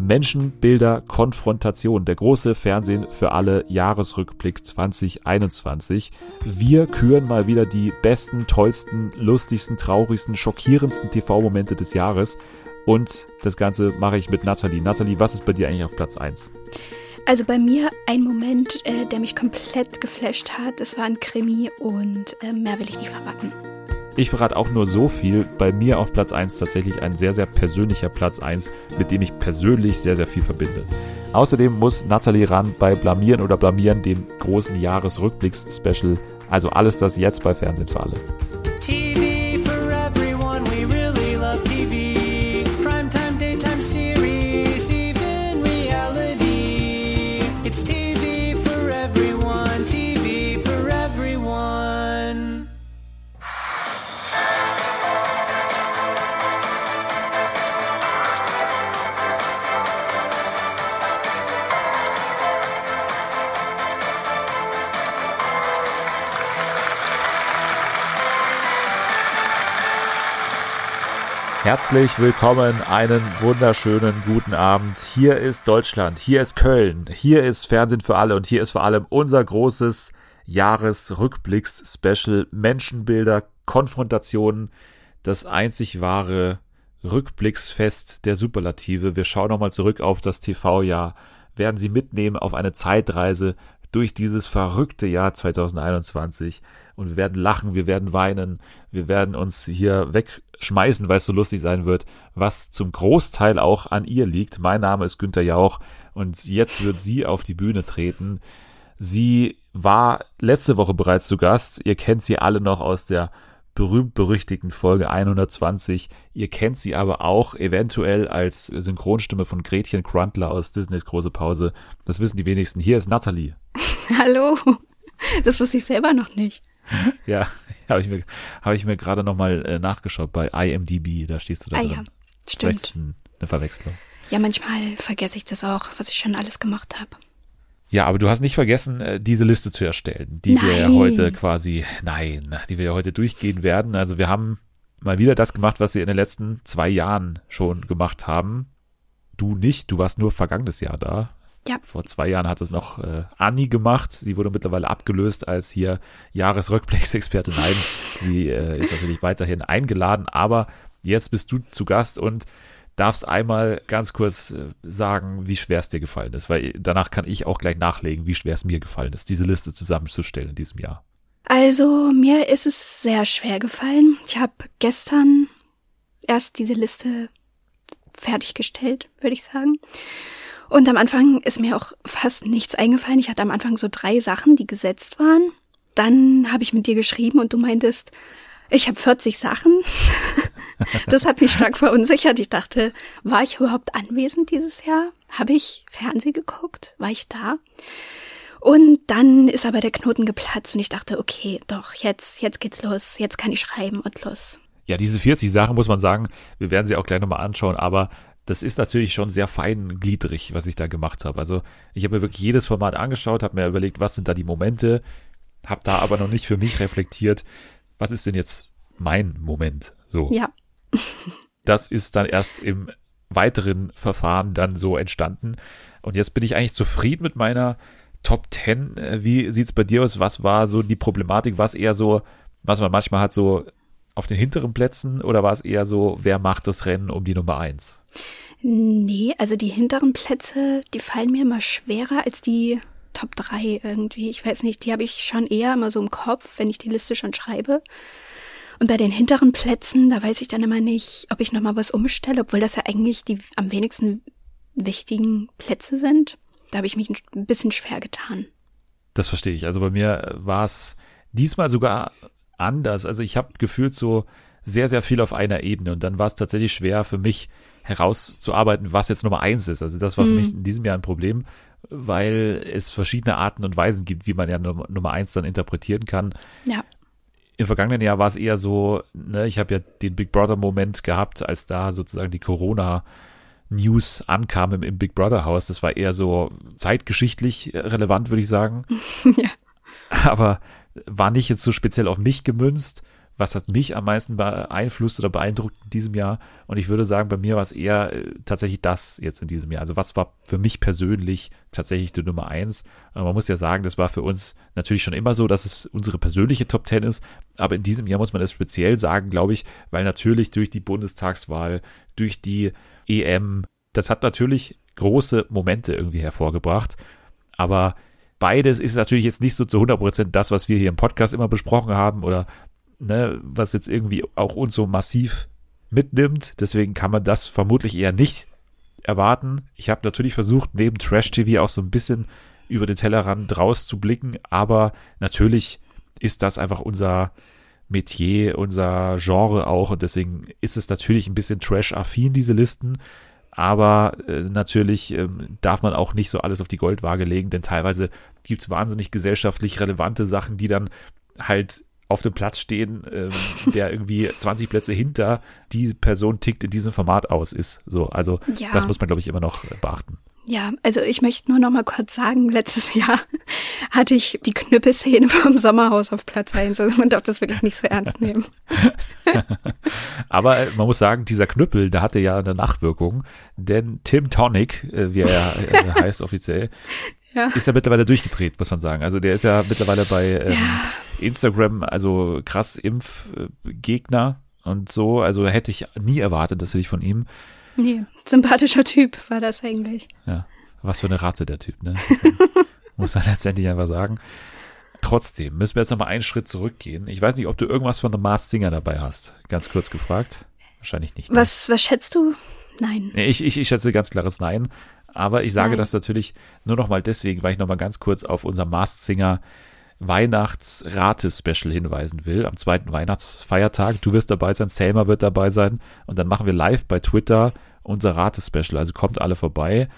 Menschenbilder Konfrontation, der große Fernsehen für alle Jahresrückblick 2021. Wir küren mal wieder die besten, tollsten, lustigsten, traurigsten, schockierendsten TV-Momente des Jahres. Und das Ganze mache ich mit Nathalie. Nathalie, was ist bei dir eigentlich auf Platz 1? Also bei mir ein Moment, äh, der mich komplett geflasht hat. Das war ein Krimi und äh, mehr will ich nicht verraten. Ich verrate auch nur so viel. Bei mir auf Platz 1 tatsächlich ein sehr, sehr persönlicher Platz 1, mit dem ich persönlich sehr, sehr viel verbinde. Außerdem muss Nathalie ran bei Blamieren oder Blamieren, dem großen Jahresrückblicks-Special. Also alles das jetzt bei Fernsehen für alle. Herzlich willkommen, einen wunderschönen guten Abend. Hier ist Deutschland, hier ist Köln, hier ist Fernsehen für alle und hier ist vor allem unser großes Jahresrückblicks-Special Menschenbilder, Konfrontationen, das einzig wahre Rückblicksfest der Superlative. Wir schauen nochmal zurück auf das TV-Jahr, werden Sie mitnehmen auf eine Zeitreise durch dieses verrückte Jahr 2021 und wir werden lachen, wir werden weinen, wir werden uns hier wegschmeißen, weil es so lustig sein wird, was zum Großteil auch an ihr liegt. Mein Name ist Günter Jauch und jetzt wird sie auf die Bühne treten. Sie war letzte Woche bereits zu Gast. Ihr kennt sie alle noch aus der berühmt-berüchtigten Folge 120. Ihr kennt sie aber auch eventuell als Synchronstimme von Gretchen Grundler aus Disneys Große Pause. Das wissen die wenigsten. Hier ist Natalie. Hallo. Das wusste ich selber noch nicht. Ja, habe ich mir, hab ich mir gerade nochmal äh, nachgeschaut bei IMDb. Da stehst du da ah, drin. Ja, stimmt. Vielleicht eine Verwechslung. Ja, manchmal vergesse ich das auch, was ich schon alles gemacht habe. Ja, aber du hast nicht vergessen, äh, diese Liste zu erstellen, die nein. wir ja heute quasi, nein, die wir ja heute durchgehen werden. Also wir haben mal wieder das gemacht, was wir in den letzten zwei Jahren schon gemacht haben. Du nicht, du warst nur vergangenes Jahr da. Ja. Vor zwei Jahren hat es noch äh, Anni gemacht. Sie wurde mittlerweile abgelöst als hier Jahresrückblicksexperte. Nein, sie äh, ist natürlich weiterhin eingeladen, aber jetzt bist du zu Gast und darfst einmal ganz kurz äh, sagen, wie schwer es dir gefallen ist, weil danach kann ich auch gleich nachlegen, wie schwer es mir gefallen ist, diese Liste zusammenzustellen in diesem Jahr. Also mir ist es sehr schwer gefallen. Ich habe gestern erst diese Liste fertiggestellt, würde ich sagen. Und am Anfang ist mir auch fast nichts eingefallen. Ich hatte am Anfang so drei Sachen, die gesetzt waren. Dann habe ich mit dir geschrieben und du meintest, ich habe 40 Sachen. das hat mich stark verunsichert. Ich dachte, war ich überhaupt anwesend dieses Jahr? Habe ich Fernsehen geguckt? War ich da? Und dann ist aber der Knoten geplatzt und ich dachte, okay, doch, jetzt, jetzt geht's los. Jetzt kann ich schreiben und los. Ja, diese 40 Sachen muss man sagen, wir werden sie auch gleich nochmal anschauen, aber das ist natürlich schon sehr feingliedrig, was ich da gemacht habe. Also ich habe mir wirklich jedes Format angeschaut, habe mir überlegt, was sind da die Momente, habe da aber noch nicht für mich reflektiert, was ist denn jetzt mein Moment? So. Ja. das ist dann erst im weiteren Verfahren dann so entstanden. Und jetzt bin ich eigentlich zufrieden mit meiner Top 10. Äh, wie sieht es bei dir aus? Was war so die Problematik? Was eher so, was man manchmal hat, so auf den hinteren Plätzen oder war es eher so, wer macht das Rennen um die Nummer 1? Nee, also die hinteren Plätze, die fallen mir immer schwerer als die Top 3 irgendwie. Ich weiß nicht, die habe ich schon eher immer so im Kopf, wenn ich die Liste schon schreibe. Und bei den hinteren Plätzen, da weiß ich dann immer nicht, ob ich nochmal was umstelle, obwohl das ja eigentlich die am wenigsten wichtigen Plätze sind. Da habe ich mich ein bisschen schwer getan. Das verstehe ich. Also bei mir war es diesmal sogar anders. Also ich habe gefühlt so sehr, sehr viel auf einer Ebene und dann war es tatsächlich schwer für mich herauszuarbeiten, was jetzt Nummer eins ist. Also das war für mhm. mich in diesem Jahr ein Problem weil es verschiedene Arten und Weisen gibt, wie man ja Nummer eins dann interpretieren kann. Ja. Im vergangenen Jahr war es eher so, ne, ich habe ja den Big Brother-Moment gehabt, als da sozusagen die Corona- News ankam im, im, Big Brother Haus. Das war eher so zeitgeschichtlich relevant, würde ich sagen. ja. Aber war nicht jetzt so speziell auf mich gemünzt, was hat mich am meisten beeinflusst oder beeindruckt in diesem Jahr? Und ich würde sagen, bei mir war es eher äh, tatsächlich das jetzt in diesem Jahr. Also was war für mich persönlich tatsächlich die Nummer eins? Man muss ja sagen, das war für uns natürlich schon immer so, dass es unsere persönliche Top Ten ist. Aber in diesem Jahr muss man es speziell sagen, glaube ich, weil natürlich durch die Bundestagswahl, durch die EM, das hat natürlich große Momente irgendwie hervorgebracht. Aber beides ist natürlich jetzt nicht so zu 100% das, was wir hier im Podcast immer besprochen haben oder ne, was jetzt irgendwie auch uns so massiv mitnimmt. Deswegen kann man das vermutlich eher nicht erwarten. Ich habe natürlich versucht, neben Trash TV auch so ein bisschen über den Tellerrand raus zu blicken, aber natürlich ist das einfach unser Metier, unser Genre auch und deswegen ist es natürlich ein bisschen Trash-affin, diese Listen. Aber äh, natürlich ähm, darf man auch nicht so alles auf die Goldwaage legen, denn teilweise gibt es wahnsinnig gesellschaftlich relevante Sachen, die dann halt auf dem Platz stehen, ähm, der irgendwie 20 Plätze hinter die Person tickt in diesem Format aus ist. So, also ja. das muss man, glaube ich, immer noch äh, beachten. Ja, also ich möchte nur noch mal kurz sagen, letztes Jahr hatte ich die Knüppelszene vom Sommerhaus auf Platz 1. Also man darf das wirklich nicht so ernst nehmen. Aber äh, man muss sagen, dieser Knüppel, der hatte ja eine Nachwirkung, denn Tim Tonic, äh, wie er äh, heißt offiziell, ja. ist ja mittlerweile durchgedreht, muss man sagen. Also der ist ja mittlerweile bei ähm, ja. Instagram, also krass Impfgegner und so. Also hätte ich nie erwartet, dass ich von ihm. Nee, sympathischer Typ war das eigentlich. Ja, was für eine Ratte der Typ, ne? muss man letztendlich einfach sagen. Trotzdem müssen wir jetzt nochmal einen Schritt zurückgehen. Ich weiß nicht, ob du irgendwas von The Masked Singer dabei hast. Ganz kurz gefragt. Wahrscheinlich nicht. Ne? Was, was schätzt du? Nein. Ich, ich, ich schätze ganz klares Nein. Aber ich sage Nein. das natürlich nur noch mal deswegen, weil ich noch mal ganz kurz auf unser Masked Singer Weihnachtsrate-Special hinweisen will. Am zweiten Weihnachtsfeiertag. Du wirst dabei sein, Selma wird dabei sein. Und dann machen wir live bei Twitter unser Rate-Special. Also kommt alle vorbei.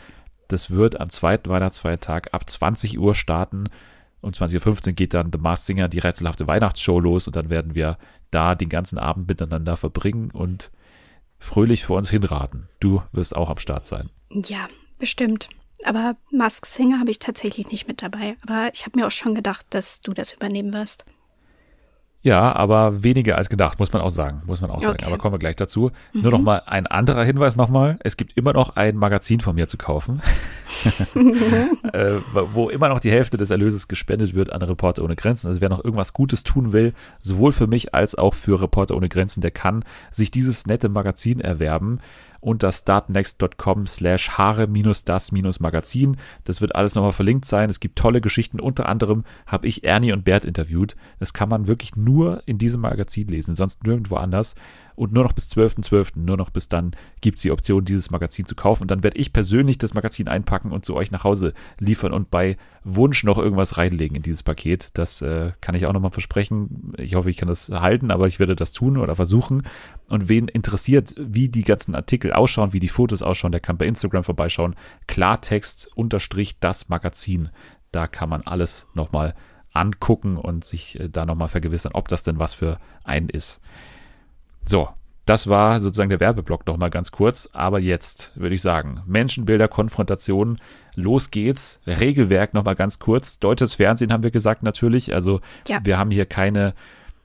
Das wird am zweiten Weihnachtsfeiertag ab 20 Uhr starten. Um 20.15 Uhr geht dann The Masked Singer, die rätselhafte Weihnachtsshow los. Und dann werden wir da den ganzen Abend miteinander verbringen und fröhlich vor uns hinraten. Du wirst auch am Start sein. Ja, Bestimmt. Aber Mask Singer habe ich tatsächlich nicht mit dabei. Aber ich habe mir auch schon gedacht, dass du das übernehmen wirst. Ja, aber weniger als gedacht, muss man auch sagen, muss man auch sagen. Aber kommen wir gleich dazu. Mhm. Nur noch mal ein anderer Hinweis nochmal. Es gibt immer noch ein Magazin von mir zu kaufen, äh, wo immer noch die Hälfte des Erlöses gespendet wird an Reporter ohne Grenzen. Also wer noch irgendwas Gutes tun will, sowohl für mich als auch für Reporter ohne Grenzen, der kann sich dieses nette Magazin erwerben unter startnext.com slash haare-das-magazin. Das wird alles nochmal verlinkt sein. Es gibt tolle Geschichten. Unter anderem habe ich Ernie und Bert interviewt. Das kann man wirklich nur in diesem Magazin lesen, sonst nirgendwo anders und nur noch bis 12.12., .12., nur noch bis dann gibt es die Option, dieses Magazin zu kaufen. Und dann werde ich persönlich das Magazin einpacken und zu euch nach Hause liefern und bei Wunsch noch irgendwas reinlegen in dieses Paket. Das äh, kann ich auch nochmal versprechen. Ich hoffe, ich kann das halten, aber ich werde das tun oder versuchen. Und wen interessiert, wie die ganzen Artikel ausschauen, wie die Fotos ausschauen, der kann bei Instagram vorbeischauen. Klartext unterstrich das Magazin. Da kann man alles nochmal angucken und sich äh, da nochmal vergewissern, ob das denn was für einen ist. So, das war sozusagen der Werbeblock noch mal ganz kurz. Aber jetzt würde ich sagen, Menschenbilder, Konfrontation, los geht's. Regelwerk noch mal ganz kurz. Deutsches Fernsehen haben wir gesagt natürlich. Also ja. wir haben hier keine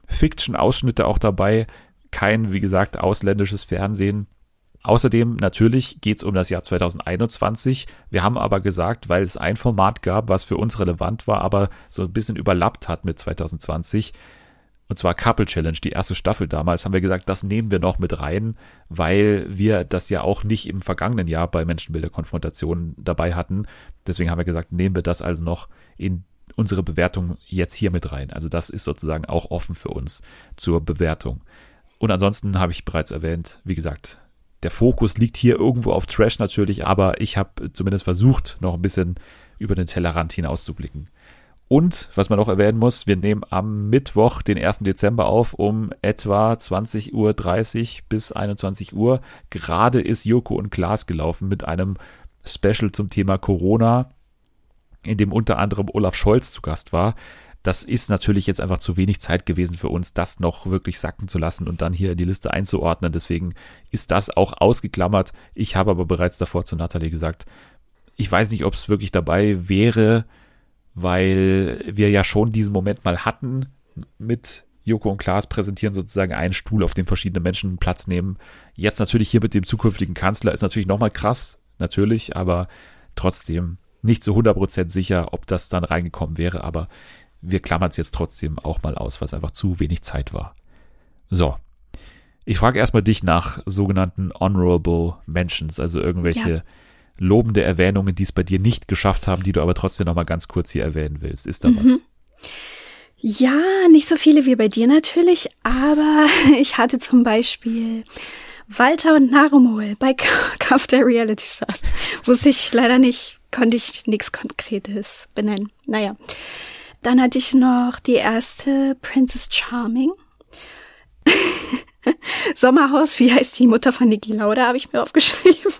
Fiction-Ausschnitte auch dabei. Kein, wie gesagt, ausländisches Fernsehen. Außerdem natürlich geht's um das Jahr 2021. Wir haben aber gesagt, weil es ein Format gab, was für uns relevant war, aber so ein bisschen überlappt hat mit 2020, und zwar Couple Challenge, die erste Staffel damals, haben wir gesagt, das nehmen wir noch mit rein, weil wir das ja auch nicht im vergangenen Jahr bei Menschenbilder-Konfrontationen dabei hatten. Deswegen haben wir gesagt, nehmen wir das also noch in unsere Bewertung jetzt hier mit rein. Also das ist sozusagen auch offen für uns zur Bewertung. Und ansonsten habe ich bereits erwähnt, wie gesagt, der Fokus liegt hier irgendwo auf Trash natürlich, aber ich habe zumindest versucht, noch ein bisschen über den Tellerrand hinauszublicken. Und, was man auch erwähnen muss, wir nehmen am Mittwoch, den 1. Dezember auf, um etwa 20.30 Uhr bis 21 Uhr. Gerade ist Joko und Klaas gelaufen mit einem Special zum Thema Corona, in dem unter anderem Olaf Scholz zu Gast war. Das ist natürlich jetzt einfach zu wenig Zeit gewesen für uns, das noch wirklich sacken zu lassen und dann hier in die Liste einzuordnen. Deswegen ist das auch ausgeklammert. Ich habe aber bereits davor zu Nathalie gesagt, ich weiß nicht, ob es wirklich dabei wäre, weil wir ja schon diesen Moment mal hatten mit Joko und Klaas präsentieren sozusagen einen Stuhl, auf dem verschiedene Menschen Platz nehmen. Jetzt natürlich hier mit dem zukünftigen Kanzler ist natürlich nochmal krass, natürlich, aber trotzdem nicht zu 100% sicher, ob das dann reingekommen wäre, aber wir klammern es jetzt trotzdem auch mal aus, was einfach zu wenig Zeit war. So. Ich frage erstmal dich nach sogenannten Honorable Mentions, also irgendwelche ja. Lobende Erwähnungen, die es bei dir nicht geschafft haben, die du aber trotzdem nochmal ganz kurz hier erwähnen willst. Ist da mhm. was? Ja, nicht so viele wie bei dir natürlich, aber ich hatte zum Beispiel Walter und Narumol bei Kampf der Reality Stars. Wusste ich leider nicht, konnte ich nichts Konkretes benennen. Naja. Dann hatte ich noch die erste Princess Charming. Sommerhaus, wie heißt die Mutter von Niki Lauda, habe ich mir aufgeschrieben.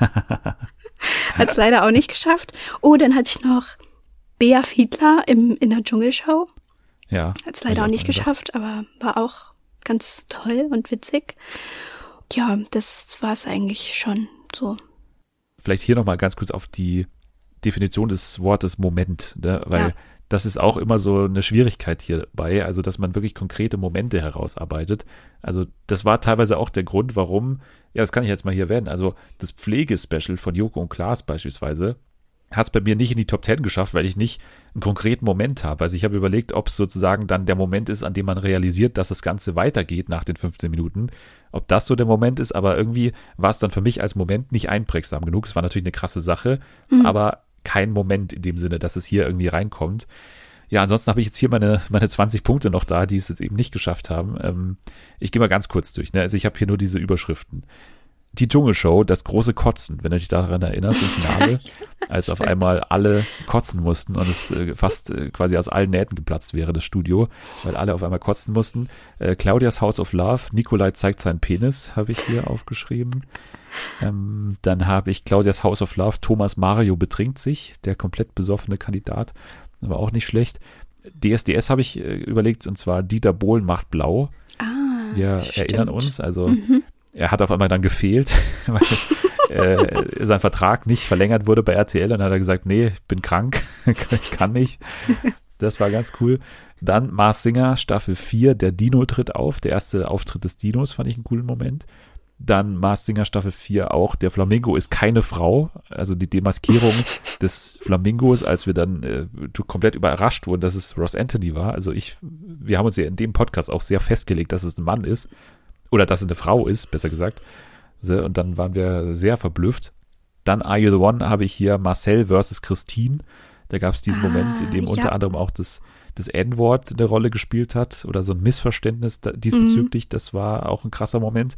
Hat es leider auch nicht geschafft. Oh, dann hatte ich noch Bea Fiedler im, in der Dschungelshow. Ja. Hat es leider auch nicht geschafft, aber war auch ganz toll und witzig. Ja, das war es eigentlich schon so. Vielleicht hier nochmal ganz kurz auf die Definition des Wortes Moment, ne? weil ja das ist auch immer so eine Schwierigkeit hierbei, also dass man wirklich konkrete Momente herausarbeitet. Also das war teilweise auch der Grund, warum, ja, das kann ich jetzt mal hier werden, also das Pflegespecial von Joko und Klaas beispielsweise hat es bei mir nicht in die Top 10 geschafft, weil ich nicht einen konkreten Moment habe. Also ich habe überlegt, ob es sozusagen dann der Moment ist, an dem man realisiert, dass das Ganze weitergeht nach den 15 Minuten. Ob das so der Moment ist, aber irgendwie war es dann für mich als Moment nicht einprägsam genug. Es war natürlich eine krasse Sache, mhm. aber kein Moment in dem Sinne, dass es hier irgendwie reinkommt. Ja, ansonsten habe ich jetzt hier meine, meine 20 Punkte noch da, die es jetzt eben nicht geschafft haben. Ähm, ich gehe mal ganz kurz durch. Ne? Also ich habe hier nur diese Überschriften. Die Dschungelshow, das große Kotzen, wenn du dich daran erinnerst, im Finale, als auf einmal alle kotzen mussten und es äh, fast äh, quasi aus allen Nähten geplatzt wäre, das Studio, weil alle auf einmal kotzen mussten. Äh, Claudias House of Love, Nikolai zeigt seinen Penis, habe ich hier aufgeschrieben. Ähm, dann habe ich Claudias House of Love, Thomas Mario betrinkt sich, der komplett besoffene Kandidat, aber auch nicht schlecht. DSDS habe ich äh, überlegt, und zwar Dieter Bohlen macht blau. Ah, Wir stimmt. erinnern uns, also mhm. Er hat auf einmal dann gefehlt, weil äh, sein Vertrag nicht verlängert wurde bei RTL. Und dann hat er gesagt, nee, ich bin krank, ich kann nicht. Das war ganz cool. Dann Mars Singer, Staffel 4, der Dino tritt auf. Der erste Auftritt des Dinos fand ich einen coolen Moment. Dann Mars Singer Staffel 4 auch. Der Flamingo ist keine Frau. Also die Demaskierung des Flamingos, als wir dann äh, komplett überrascht wurden, dass es Ross Anthony war. Also ich, wir haben uns ja in dem Podcast auch sehr festgelegt, dass es ein Mann ist. Oder dass es eine Frau ist, besser gesagt. Und dann waren wir sehr verblüfft. Dann Are You the One habe ich hier Marcel versus Christine. Da gab es diesen ah, Moment, in dem ja. unter anderem auch das, das N-Wort eine Rolle gespielt hat oder so ein Missverständnis diesbezüglich. Mhm. Das war auch ein krasser Moment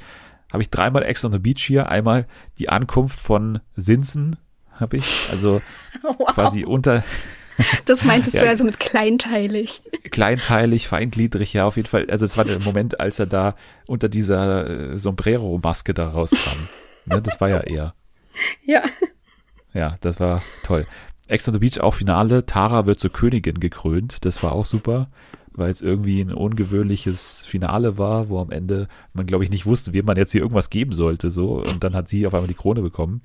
habe ich dreimal Ex on the Beach hier. Einmal die Ankunft von Sinsen habe ich, also wow. quasi unter. Das meintest ja, du also mit kleinteilig. Kleinteilig, feingliedrig, ja, auf jeden Fall. Also es war der Moment, als er da unter dieser äh, Sombrero-Maske da rauskam. ne, das war ja er. Ja. Ja, das war toll. Ex on the Beach auch Finale. Tara wird zur Königin gekrönt. Das war auch super weil es irgendwie ein ungewöhnliches Finale war, wo am Ende man, glaube ich, nicht wusste, wem man jetzt hier irgendwas geben sollte. So. Und dann hat sie auf einmal die Krone bekommen.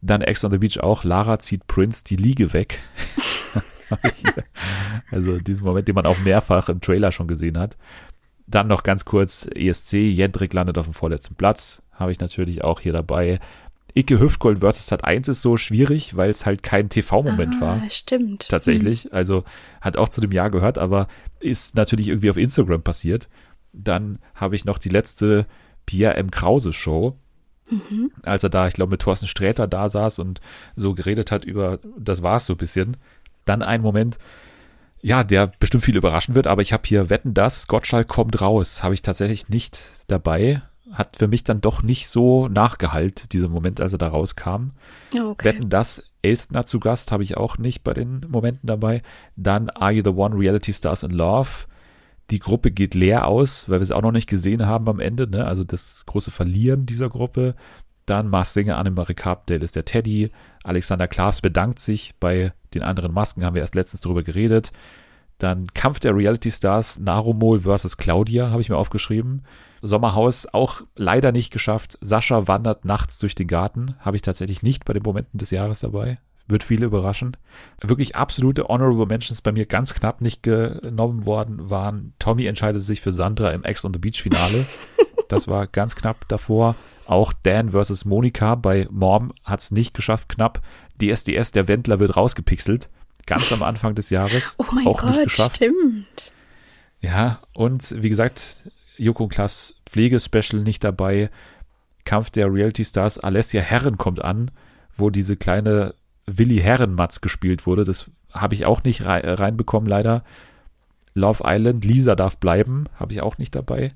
Dann Ex on the Beach auch. Lara zieht Prince die Liege weg. also diesen Moment, den man auch mehrfach im Trailer schon gesehen hat. Dann noch ganz kurz ESC. Jendrik landet auf dem vorletzten Platz. Habe ich natürlich auch hier dabei. Icke Hüftgold versus Sat 1 ist so schwierig, weil es halt kein TV-Moment ah, war. Stimmt. Tatsächlich. Mhm. Also hat auch zu dem Jahr gehört, aber ist natürlich irgendwie auf Instagram passiert. Dann habe ich noch die letzte Pierre M. Krause Show. Mhm. Als er da, ich glaube, mit Thorsten Sträter da saß und so geredet hat über, das war es so ein bisschen. Dann ein Moment, ja, der bestimmt viel überraschen wird, aber ich habe hier Wetten das, Gottschalk kommt raus, habe ich tatsächlich nicht dabei hat für mich dann doch nicht so nachgehalt, dieser Moment, als er da rauskam. Okay. Wetten das, Elstner zu Gast habe ich auch nicht bei den Momenten dabei. Dann Are You the One Reality Stars in Love. Die Gruppe geht leer aus, weil wir sie auch noch nicht gesehen haben am Ende, ne? Also das große Verlieren dieser Gruppe. Dann Mars Singer, Annemarie Carpdale ist der Teddy. Alexander Klaas bedankt sich. Bei den anderen Masken haben wir erst letztens drüber geredet. Dann Kampf der Reality Stars, Narumol versus Claudia, habe ich mir aufgeschrieben. Sommerhaus auch leider nicht geschafft. Sascha wandert nachts durch den Garten. Habe ich tatsächlich nicht bei den Momenten des Jahres dabei. Wird viele überraschen. Wirklich absolute Honorable Mentions bei mir ganz knapp nicht genommen worden waren. Tommy entscheidet sich für Sandra im Ex on the Beach Finale. Das war ganz knapp davor. Auch Dan versus Monika bei Mom hat es nicht geschafft, knapp. DSDS, der Wendler wird rausgepixelt. Ganz am Anfang des Jahres. Oh mein auch Gott, nicht geschafft. stimmt. Ja, und wie gesagt, Joko Klaas Pflegespecial nicht dabei. Kampf der Reality Stars. Alessia Herren kommt an, wo diese kleine Willi Herrenmatz gespielt wurde. Das habe ich auch nicht rei reinbekommen, leider. Love Island, Lisa darf bleiben, habe ich auch nicht dabei.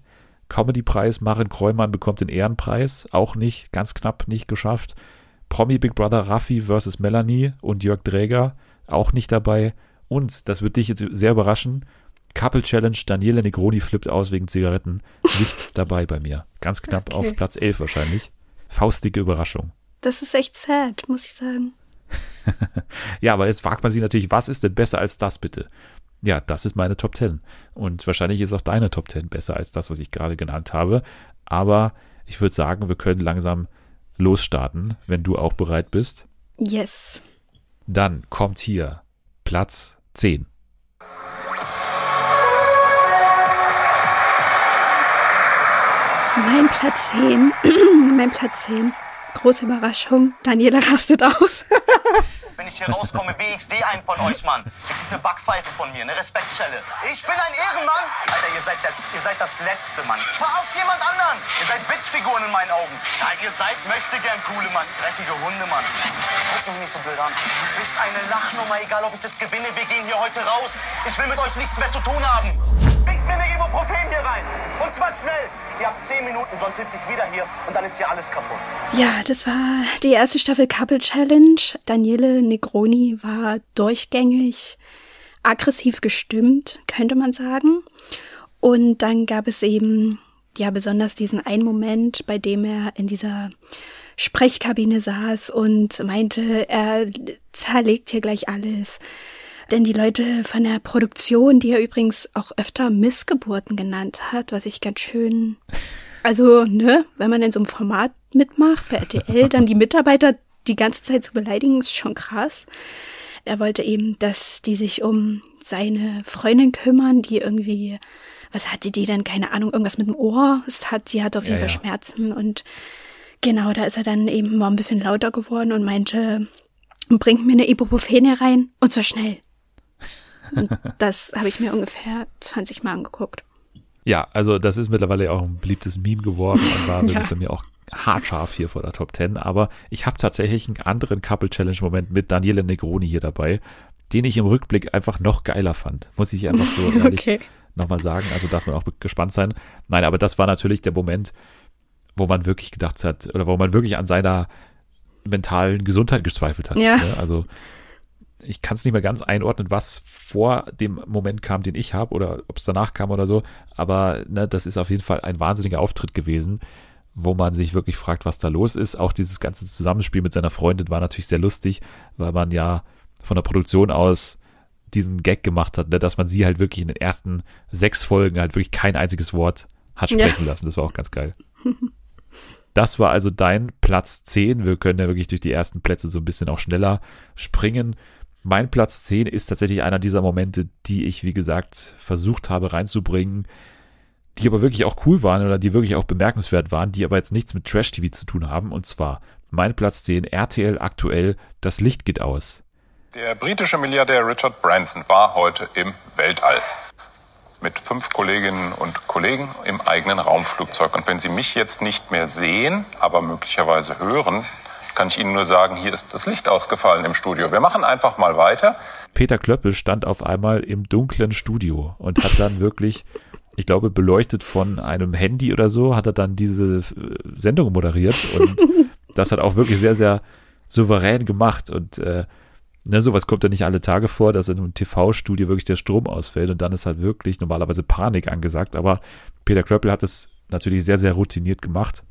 Comedy-Preis, Maren Kreumann bekommt den Ehrenpreis, auch nicht, ganz knapp nicht geschafft. Promi Big Brother Raffi versus Melanie und Jörg Dräger, auch nicht dabei. Und, das wird dich jetzt sehr überraschen, Couple Challenge, Daniele Negroni flippt aus wegen Zigaretten, nicht dabei bei mir. Ganz knapp Okay. auf Platz 11 wahrscheinlich. Faustige Überraschung. Das ist echt sad, muss ich sagen. Ja, aber jetzt fragt man sich natürlich, was ist denn besser als das bitte? Ja, das ist meine Top 10. Und wahrscheinlich ist auch deine Top 10 besser als das, was ich gerade genannt habe. Aber ich würde sagen, wir können langsam losstarten, wenn du auch bereit bist. Yes. Dann kommt hier Platz 10. Mein Platz 10. mein Platz 10. Große Überraschung. Daniela rastet aus. Wenn ich hier rauskomme, wie ich sehe einen von euch, Mann. Ihr kriegt eine Backpfeife von mir, eine Respektschelle. Ich bin ein Ehrenmann. Alter, ihr seid das, ihr seid das Letzte, Mann. Verarscht jemand anderen. Ihr seid Witzfiguren in meinen Augen. Nein, ihr seid möchte gern coole, Mann. Dreckige Hunde, Mann. Guck mich nicht so blöd an. Du bist eine Lachnummer, egal ob ich das gewinne. Wir gehen hier heute raus. Ich will mit euch nichts mehr zu tun haben. Ibuprofen hier rein. Und zwar schnell. Ihr habt zehn Minuten, sonst sitze ich wieder hier und dann ist hier alles kaputt. Ja, das war die erste Staffel Couple Challenge. Daniele Negroni war durchgängig aggressiv gestimmt, könnte man sagen. Und dann gab es eben, ja, besonders diesen einen Moment, bei dem er in dieser Sprechkabine saß und meinte, er zerlegt hier gleich alles. Denn die Leute von der Produktion, die er übrigens auch öfter Missgeburten genannt hat, was ich ganz schön, also, ne, wenn man in so einem Format mitmacht, bei RTL, dann die Mitarbeiter die ganze Zeit zu beleidigen, ist schon krass. Er wollte eben, dass die sich um seine Freundin kümmern, die irgendwie, was hatte die denn? Keine Ahnung, irgendwas mit dem Ohr. Es hat, die hat auf jeden Ja, Fall ja. Schmerzen und genau, da ist er dann eben mal ein bisschen lauter geworden und meinte, bringt mir eine Ibuprofen rein und zwar schnell. Das habe ich mir ungefähr 20 Mal angeguckt. Ja, also das ist mittlerweile auch ein beliebtes Meme geworden und war Ja. bei mir auch haarscharf hier vor der Top 10. Aber ich habe tatsächlich einen anderen Couple Challenge Moment mit Daniele Negroni hier dabei, den ich im Rückblick einfach noch geiler fand. Muss ich einfach so ehrlich Okay. nochmal sagen. Also darf man auch gespannt sein. Nein, aber das war natürlich der Moment, wo man wirklich gedacht hat, oder wo man wirklich an seiner mentalen Gesundheit gezweifelt hat. Ja. Ne? Also ich kann es nicht mehr ganz einordnen, was vor dem Moment kam, den ich habe, oder ob es danach kam oder so. Aber ne, das ist auf jeden Fall ein wahnsinniger Auftritt gewesen, wo man sich wirklich fragt, was da los ist. Auch dieses ganze Zusammenspiel mit seiner Freundin war natürlich sehr lustig, weil man ja von der Produktion aus diesen Gag gemacht hat, ne, dass man sie halt wirklich in den ersten sechs Folgen halt wirklich kein einziges Wort hat Ja. sprechen lassen. Das war auch ganz geil. Das war also dein Platz 10. Wir können ja wirklich durch die ersten Plätze so ein bisschen auch schneller springen. Mein Platz 10 ist tatsächlich einer dieser Momente, die ich, wie gesagt, versucht habe reinzubringen, die aber wirklich auch cool waren oder die wirklich auch bemerkenswert waren, die aber jetzt nichts mit Trash-TV zu tun haben. Und zwar mein Platz 10, RTL aktuell, das Licht geht aus. Der britische Milliardär Richard Branson war heute im Weltall mit fünf Kolleginnen und Kollegen im eigenen Raumflugzeug. Und wenn Sie mich jetzt nicht mehr sehen, aber möglicherweise hören, kann ich Ihnen nur sagen, hier ist das Licht ausgefallen im Studio. Wir machen einfach mal weiter. Peter Klöppel stand auf einmal im dunklen Studio und hat dann wirklich, ich glaube, beleuchtet von einem Handy oder so, hat er dann diese äh, Sendung moderiert und das hat auch wirklich sehr, sehr souverän gemacht und äh, ne, sowas kommt ja nicht alle Tage vor, dass in einem TV-Studio wirklich der Strom ausfällt und dann ist halt wirklich normalerweise Panik angesagt, aber Peter Klöppel hat es natürlich sehr, sehr routiniert gemacht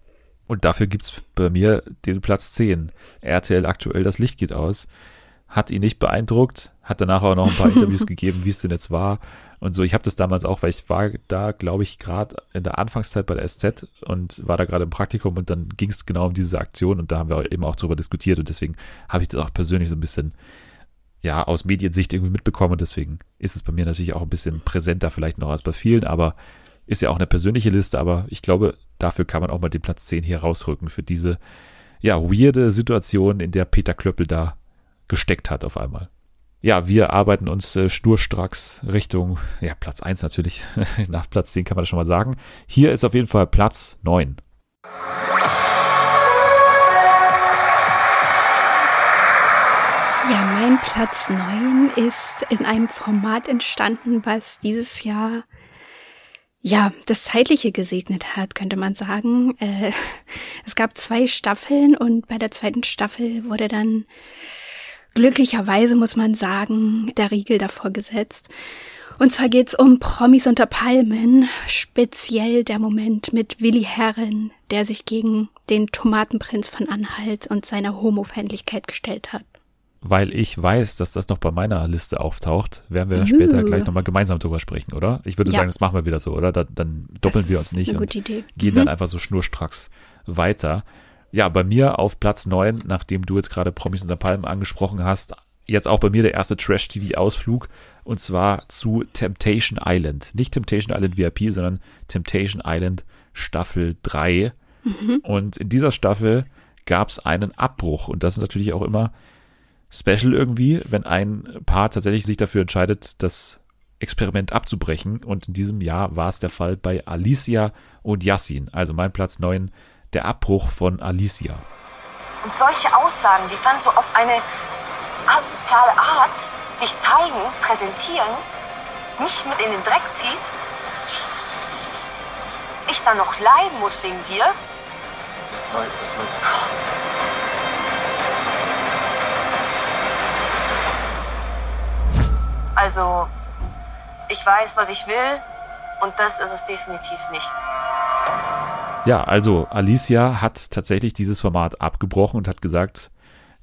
und dafür gibt's bei mir den Platz 10. RTL aktuell, das Licht geht aus hat ihn nicht beeindruckt, hat danach auch noch ein paar Interviews gegeben, wie es denn jetzt war und so. Ich habe das damals auch, weil ich war da, glaube ich, gerade in der Anfangszeit bei der SZ und war da gerade im Praktikum und dann ging es genau um diese Aktion und da haben wir eben auch darüber diskutiert und deswegen habe ich das auch persönlich so ein bisschen ja, aus Mediensicht irgendwie mitbekommen und deswegen ist es bei mir natürlich auch ein bisschen präsenter vielleicht noch als bei vielen, aber ist ja auch eine persönliche Liste, aber ich glaube, dafür kann man auch mal den Platz 10 hier rausrücken für diese, ja, weirde Situation, in der Peter Klöppel da gesteckt hat auf einmal. Ja, wir arbeiten uns äh, schnurstracks Richtung, ja, Platz 1 natürlich. Nach Platz 10 kann man das schon mal sagen. Hier ist auf jeden Fall Platz 9. Ja, mein Platz 9 ist in einem Format entstanden, was dieses Jahr ja, das Zeitliche gesegnet hat, könnte man sagen. Äh, es gab zwei Staffeln und bei der zweiten Staffel wurde dann glücklicherweise, muss man sagen, der Riegel davor gesetzt. Und zwar geht's um Promis unter Palmen, speziell der Moment mit Willi Herren, der sich gegen den Tomatenprinz von Anhalt und seine Homofeindlichkeit gestellt hat weil ich weiß, dass das noch bei meiner Liste auftaucht, werden wir uh. später gleich nochmal gemeinsam drüber sprechen, oder? Ich würde ja. sagen, das machen wir wieder so, oder? Da, dann doppeln das wir uns nicht und Idee. gehen mhm. dann einfach so schnurstracks weiter. Ja, bei mir auf Platz neun, nachdem du jetzt gerade Promis unter Palmen angesprochen hast, jetzt auch bei mir der erste Trash-TV-Ausflug und zwar zu Temptation Island. Nicht Temptation Island VIP, sondern Temptation Island Staffel 3. Mhm. Und in dieser Staffel gab es einen Abbruch und das ist natürlich auch immer special irgendwie, wenn ein Paar tatsächlich sich dafür entscheidet, das Experiment abzubrechen. Und in diesem Jahr war es der Fall bei Alicia und Yassin. Also mein Platz 9, der Abbruch von Alicia. Und solche Aussagen, die fand so auf eine asoziale Art dich zeigen, präsentieren, mich mit in den Dreck ziehst, ich dann noch leiden muss wegen dir. Das war, das war Also, ich weiß, was ich will und das ist es definitiv nicht. Ja, also Alicia hat tatsächlich dieses Format abgebrochen und hat gesagt,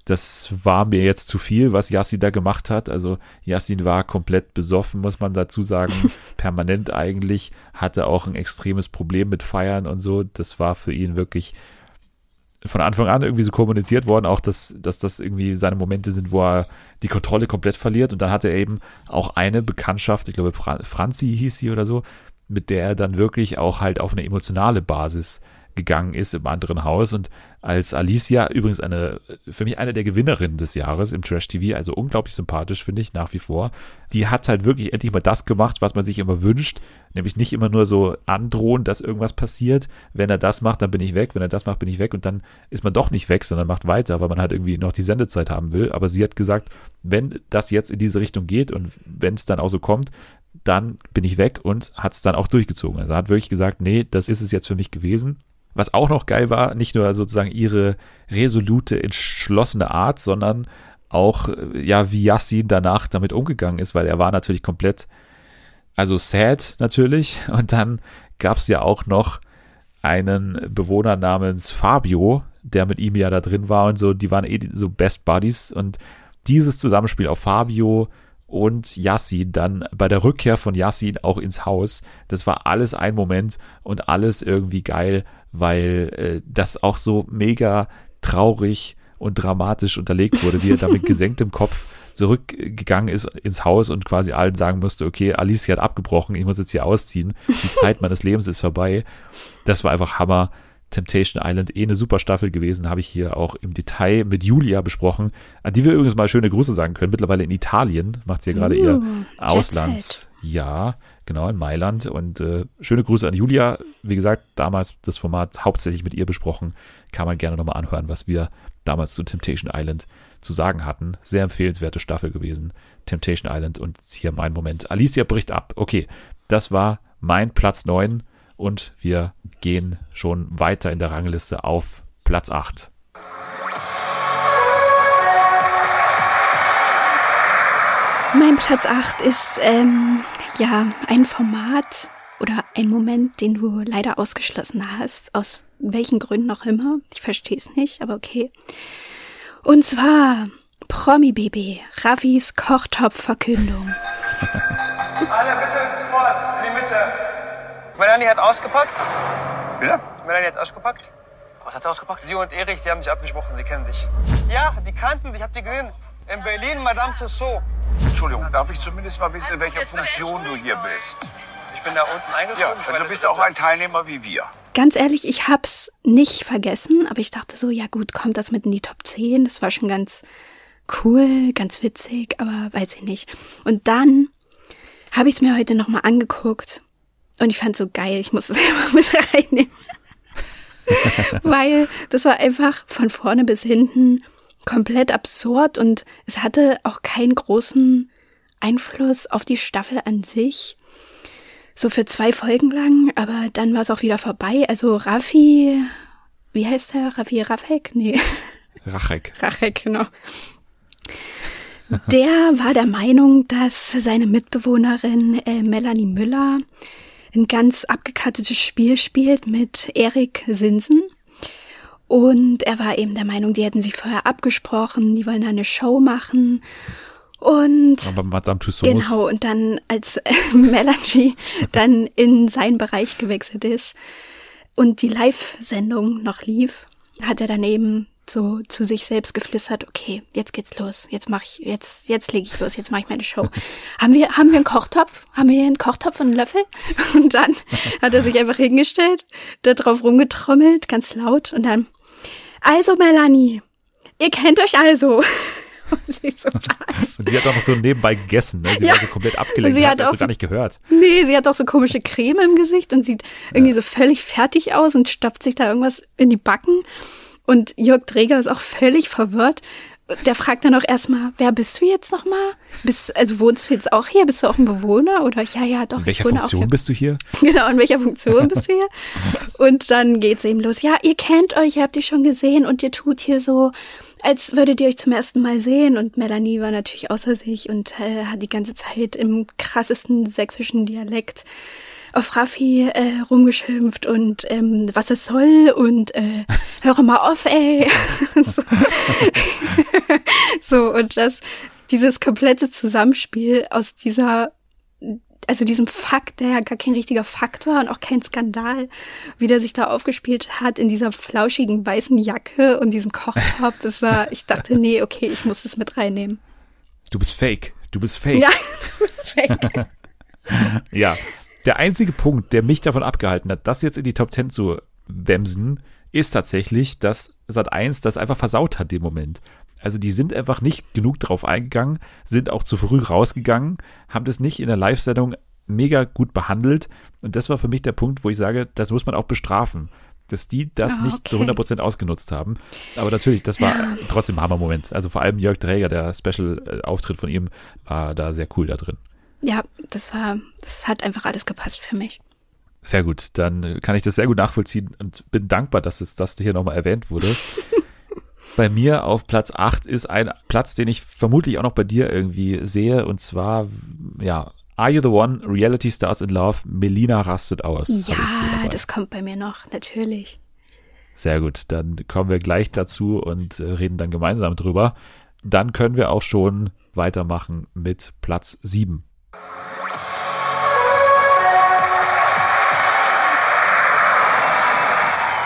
das war mir jetzt zu viel, was Yassin da gemacht hat. Also Yassin war komplett besoffen, muss man dazu sagen. Permanent eigentlich. Hatte auch ein extremes Problem mit Feiern und so. Das war für ihn wirklich von Anfang an irgendwie so kommuniziert worden, auch dass, dass das irgendwie seine Momente sind, wo er die Kontrolle komplett verliert. Und dann hatte er eben auch eine Bekanntschaft, ich glaube Franzi hieß sie oder so, mit der er dann wirklich auch halt auf eine emotionale Basis gegangen ist im anderen Haus. Und als Alicia, übrigens eine, für mich eine der Gewinnerinnen des Jahres im Trash TV, also unglaublich sympathisch, finde ich, nach wie vor. Die hat halt wirklich endlich mal das gemacht, was man sich immer wünscht, nämlich nicht immer nur so androhen, dass irgendwas passiert. Wenn er das macht, dann bin ich weg. Wenn er das macht, bin ich weg. Und dann ist man doch nicht weg, sondern macht weiter, weil man halt irgendwie noch die Sendezeit haben will. Aber sie hat gesagt, wenn das jetzt in diese Richtung geht und wenn es dann auch so kommt, dann bin ich weg und hat es dann auch durchgezogen. Also hat wirklich gesagt, nee, das ist es jetzt für mich gewesen. Was auch noch geil war, nicht nur sozusagen ihre resolute, entschlossene Art, sondern auch, ja, wie Yassin danach damit umgegangen ist, weil er war natürlich komplett, also sad natürlich. Und dann gab es ja auch noch einen Bewohner namens Fabio, der mit ihm ja da drin war und so, die waren eh so Best Buddies und dieses Zusammenspiel auf Fabio und Yassin dann bei der Rückkehr von Yassin auch ins Haus, das war alles ein Moment und alles irgendwie geil weil äh, das auch so mega traurig und dramatisch unterlegt wurde, wie er da mit gesenktem Kopf zurückgegangen ist ins Haus und quasi allen sagen musste, okay, Alicia hat abgebrochen, ich muss jetzt hier ausziehen, die Zeit meines Lebens ist vorbei. Das war einfach Hammer. Temptation Island eh eine super Staffel gewesen, habe ich hier auch im Detail mit Julia besprochen, an die wir übrigens mal schöne Grüße sagen können. Mittlerweile in Italien macht sie ja gerade uh, ihr Auslands. Ja, genau, in Mailand. Und äh, schöne Grüße an Julia. Wie gesagt, damals das Format hauptsächlich mit ihr besprochen. Kann man gerne nochmal anhören, was wir damals zu Temptation Island zu sagen hatten. Sehr empfehlenswerte Staffel gewesen. Temptation Island und hier mein Moment. Alicia bricht ab. Okay, das war mein Platz 9 und wir gehen schon weiter in der Rangliste auf Platz 8. Mein Platz 8 ist ähm, ja ein Format oder ein Moment, den du leider ausgeschlossen hast, aus welchen Gründen auch immer. Ich verstehe es nicht, aber okay. Und zwar Promi-Baby, Raffis Kochtopf-Verkündung. Alle bitte sofort in die Mitte. Melanie hat ausgepackt. Bitte? Melanie hat ausgepackt. Was hat er ausgepackt? Sie und Erich, die haben sich abgesprochen, sie kennen sich. Ja, die kannten sich, ich hab die gesehen. In Berlin, Madame Tussauds. Entschuldigung, darf ich zumindest mal wissen, in welcher Funktion du hier bist? Ich bin da unten eingezogen. Ja, also du bist auch ein Teilnehmer wie wir. Ganz ehrlich, ich hab's nicht vergessen, aber ich dachte so, ja gut, kommt das mit in die Top 10? Das war schon ganz cool, ganz witzig, aber weiß ich nicht. Und dann habe ich es mir heute nochmal angeguckt und ich fand so geil, ich muss es einfach mit reinnehmen. Weil das war einfach von vorne bis hinten komplett absurd und es hatte auch keinen großen Einfluss auf die Staffel an sich. So für zwei Folgen lang, aber dann war es auch wieder vorbei. Also Raffi, wie heißt der? Raffi Raffek? Nee, Rachek. Rachek, genau. Der war der Meinung, dass seine Mitbewohnerin äh, Melanie Müller ein ganz abgekattetes Spiel spielt mit Erik Sinsen. Und er war eben der Meinung, die hätten sich vorher abgesprochen, die wollen da eine Show machen. Und. Genau, und dann als Melanie dann in seinen Bereich gewechselt ist und die Live-Sendung noch lief, hat er dann eben so zu sich selbst geflüstert, okay, jetzt geht's los, jetzt mach ich, jetzt, jetzt lege ich los, jetzt mache ich meine Show. haben wir, haben wir einen Kochtopf? Haben wir hier einen Kochtopf und einen Löffel? Und dann hat er sich einfach hingestellt, da drauf rumgetrommelt, ganz laut und dann, also Melanie, ihr kennt euch also. Und sie so? Und sie hat auch noch so nebenbei gegessen. Ne? Sie Ja. war so komplett abgelenkt. Sie hat das so gar nicht gehört. Nee, sie hat auch so komische Creme im Gesicht und sieht irgendwie so völlig fertig aus und stopft sich da irgendwas in die Backen. Und Jörg Träger ist auch völlig verwirrt. Der fragt dann auch erstmal, wer bist du jetzt nochmal? Bist, also wohnst du jetzt auch hier? Bist du auch ein Bewohner? Oder ja, ja, doch, In welcher ich wohne Funktion bist du hier? Genau, in welcher Funktion bist du hier? Und dann geht's eben los. Ja, ihr kennt euch, ihr habt die schon gesehen und ihr tut hier so, als würdet ihr euch zum ersten Mal sehen. Und Melanie war natürlich außer sich und äh, hat die ganze Zeit im krassesten sächsischen Dialekt auf Raffi äh, rumgeschimpft und ähm, was es soll und äh, höre mal auf, ey. so. so, und das, dieses komplette Zusammenspiel aus dieser also diesem Fakt, der ja gar kein richtiger Fakt war und auch kein Skandal, wie der sich da aufgespielt hat in dieser flauschigen weißen Jacke und diesem Kochtopf, ist er, ich dachte, nee, okay, ich muss das mit reinnehmen. Du bist fake. Du bist fake. Ja, du bist fake. Ja. Der einzige Punkt, der mich davon abgehalten hat, das jetzt in die Top 10 zu wemsen, ist tatsächlich, dass Sat 1 das einfach versaut hat, den Moment. Also die sind einfach nicht genug drauf eingegangen, sind auch zu früh rausgegangen, haben das nicht in der Live-Sendung mega gut behandelt. Und das war für mich der Punkt, wo ich sage, das muss man auch bestrafen. Dass die das Ah, nicht zu okay. 100% ausgenutzt haben. Aber natürlich, das war trotzdem ein Hammer-Moment. Also vor allem Jörg Träger, der Special-Auftritt von ihm, war da sehr cool da drin. Ja, das war, das hat einfach alles gepasst für mich. Sehr gut, dann kann ich das sehr gut nachvollziehen und bin dankbar, dass jetzt das hier nochmal erwähnt wurde. bei mir auf Platz 8 ist ein Platz, den ich vermutlich auch noch bei dir irgendwie sehe, und zwar, ja, Are You the One? Reality Stars in Love, Melina rastet aus. Ja, das kommt bei mir noch, natürlich. Sehr gut, dann kommen wir gleich dazu und äh, reden dann gemeinsam drüber. Dann können wir auch schon weitermachen mit Platz 7.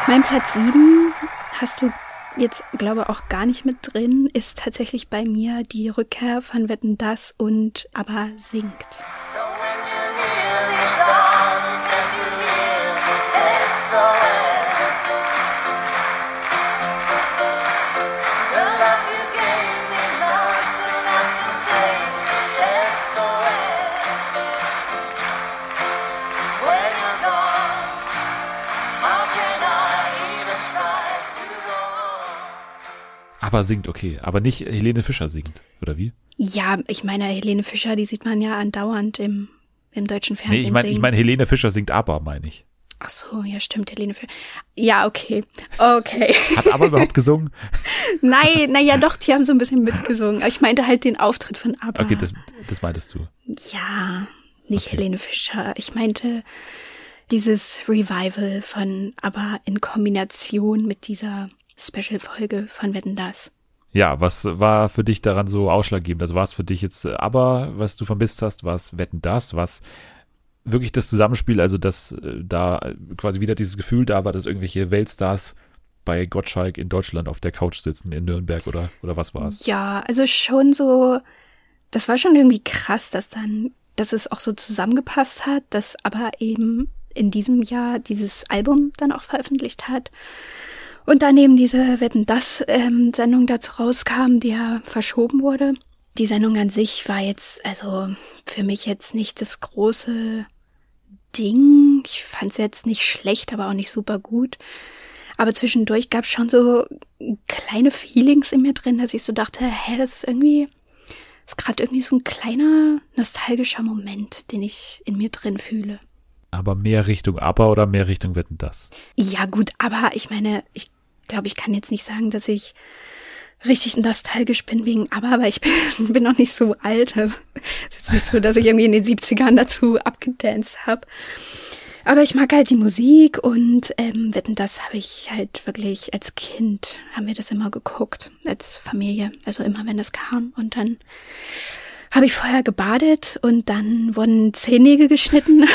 Mein Platz 7 hast du jetzt, glaube auch gar nicht mit drin, ist tatsächlich bei mir die Rückkehr von Wetten Das und Aber singt. Aber singt, okay. Aber nicht Helene Fischer singt, oder wie? Ja, ich meine, Helene Fischer, die sieht man ja andauernd im, im deutschen Nee, Fernsehen ich meine, ich mein, Helene Fischer singt aber, meine ich. Ach so, ja, stimmt, Helene Fischer. Ja, okay. Okay. Hat aber überhaupt gesungen? Nein, naja, doch, die haben so ein bisschen mitgesungen. Aber ich meinte halt den Auftritt von ABBA. Okay, das, das meintest du. Ja, nicht Okay. Helene Fischer. Ich meinte dieses Revival von ABBA in Kombination mit dieser Special-Folge von Wetten Das. Ja, was war für dich daran so ausschlaggebend? Also war es für dich jetzt aber, was du vermisst hast, war es Wetten das, was wirklich das Zusammenspiel, also dass äh, da quasi wieder dieses Gefühl da war, dass irgendwelche Weltstars bei Gottschalk in Deutschland auf der Couch sitzen in Nürnberg oder, oder was war es? Ja, also schon so, das war schon irgendwie krass, dass dann, dass es auch so zusammengepasst hat, dass aber eben in diesem Jahr dieses Album dann auch veröffentlicht hat. Und dann eben diese Wetten das ähm, Sendung dazu rauskam, die ja verschoben wurde. Die Sendung an sich war jetzt, also für mich jetzt nicht das große Ding. Ich fand es jetzt nicht schlecht, aber auch nicht super gut. Aber zwischendurch gab es schon so kleine Feelings in mir drin, dass ich so dachte, hä, das ist irgendwie, ist gerade irgendwie so ein kleiner nostalgischer Moment, den ich in mir drin fühle. Aber mehr Richtung Aber oder mehr Richtung Wetten das? Ja, gut, aber ich meine, ich glaube, ich kann jetzt nicht sagen, dass ich richtig nostalgisch bin wegen Aber, aber ich bin, bin noch nicht so alt. Also, es ist nicht so, dass ich irgendwie in den 70ern dazu abgedanced habe. Aber ich mag halt die Musik und ähm, wetten, das habe ich halt wirklich als Kind, haben wir das immer geguckt, als Familie. Also immer, wenn das kam. Und dann habe ich vorher gebadet und dann wurden Zehennägel geschnitten.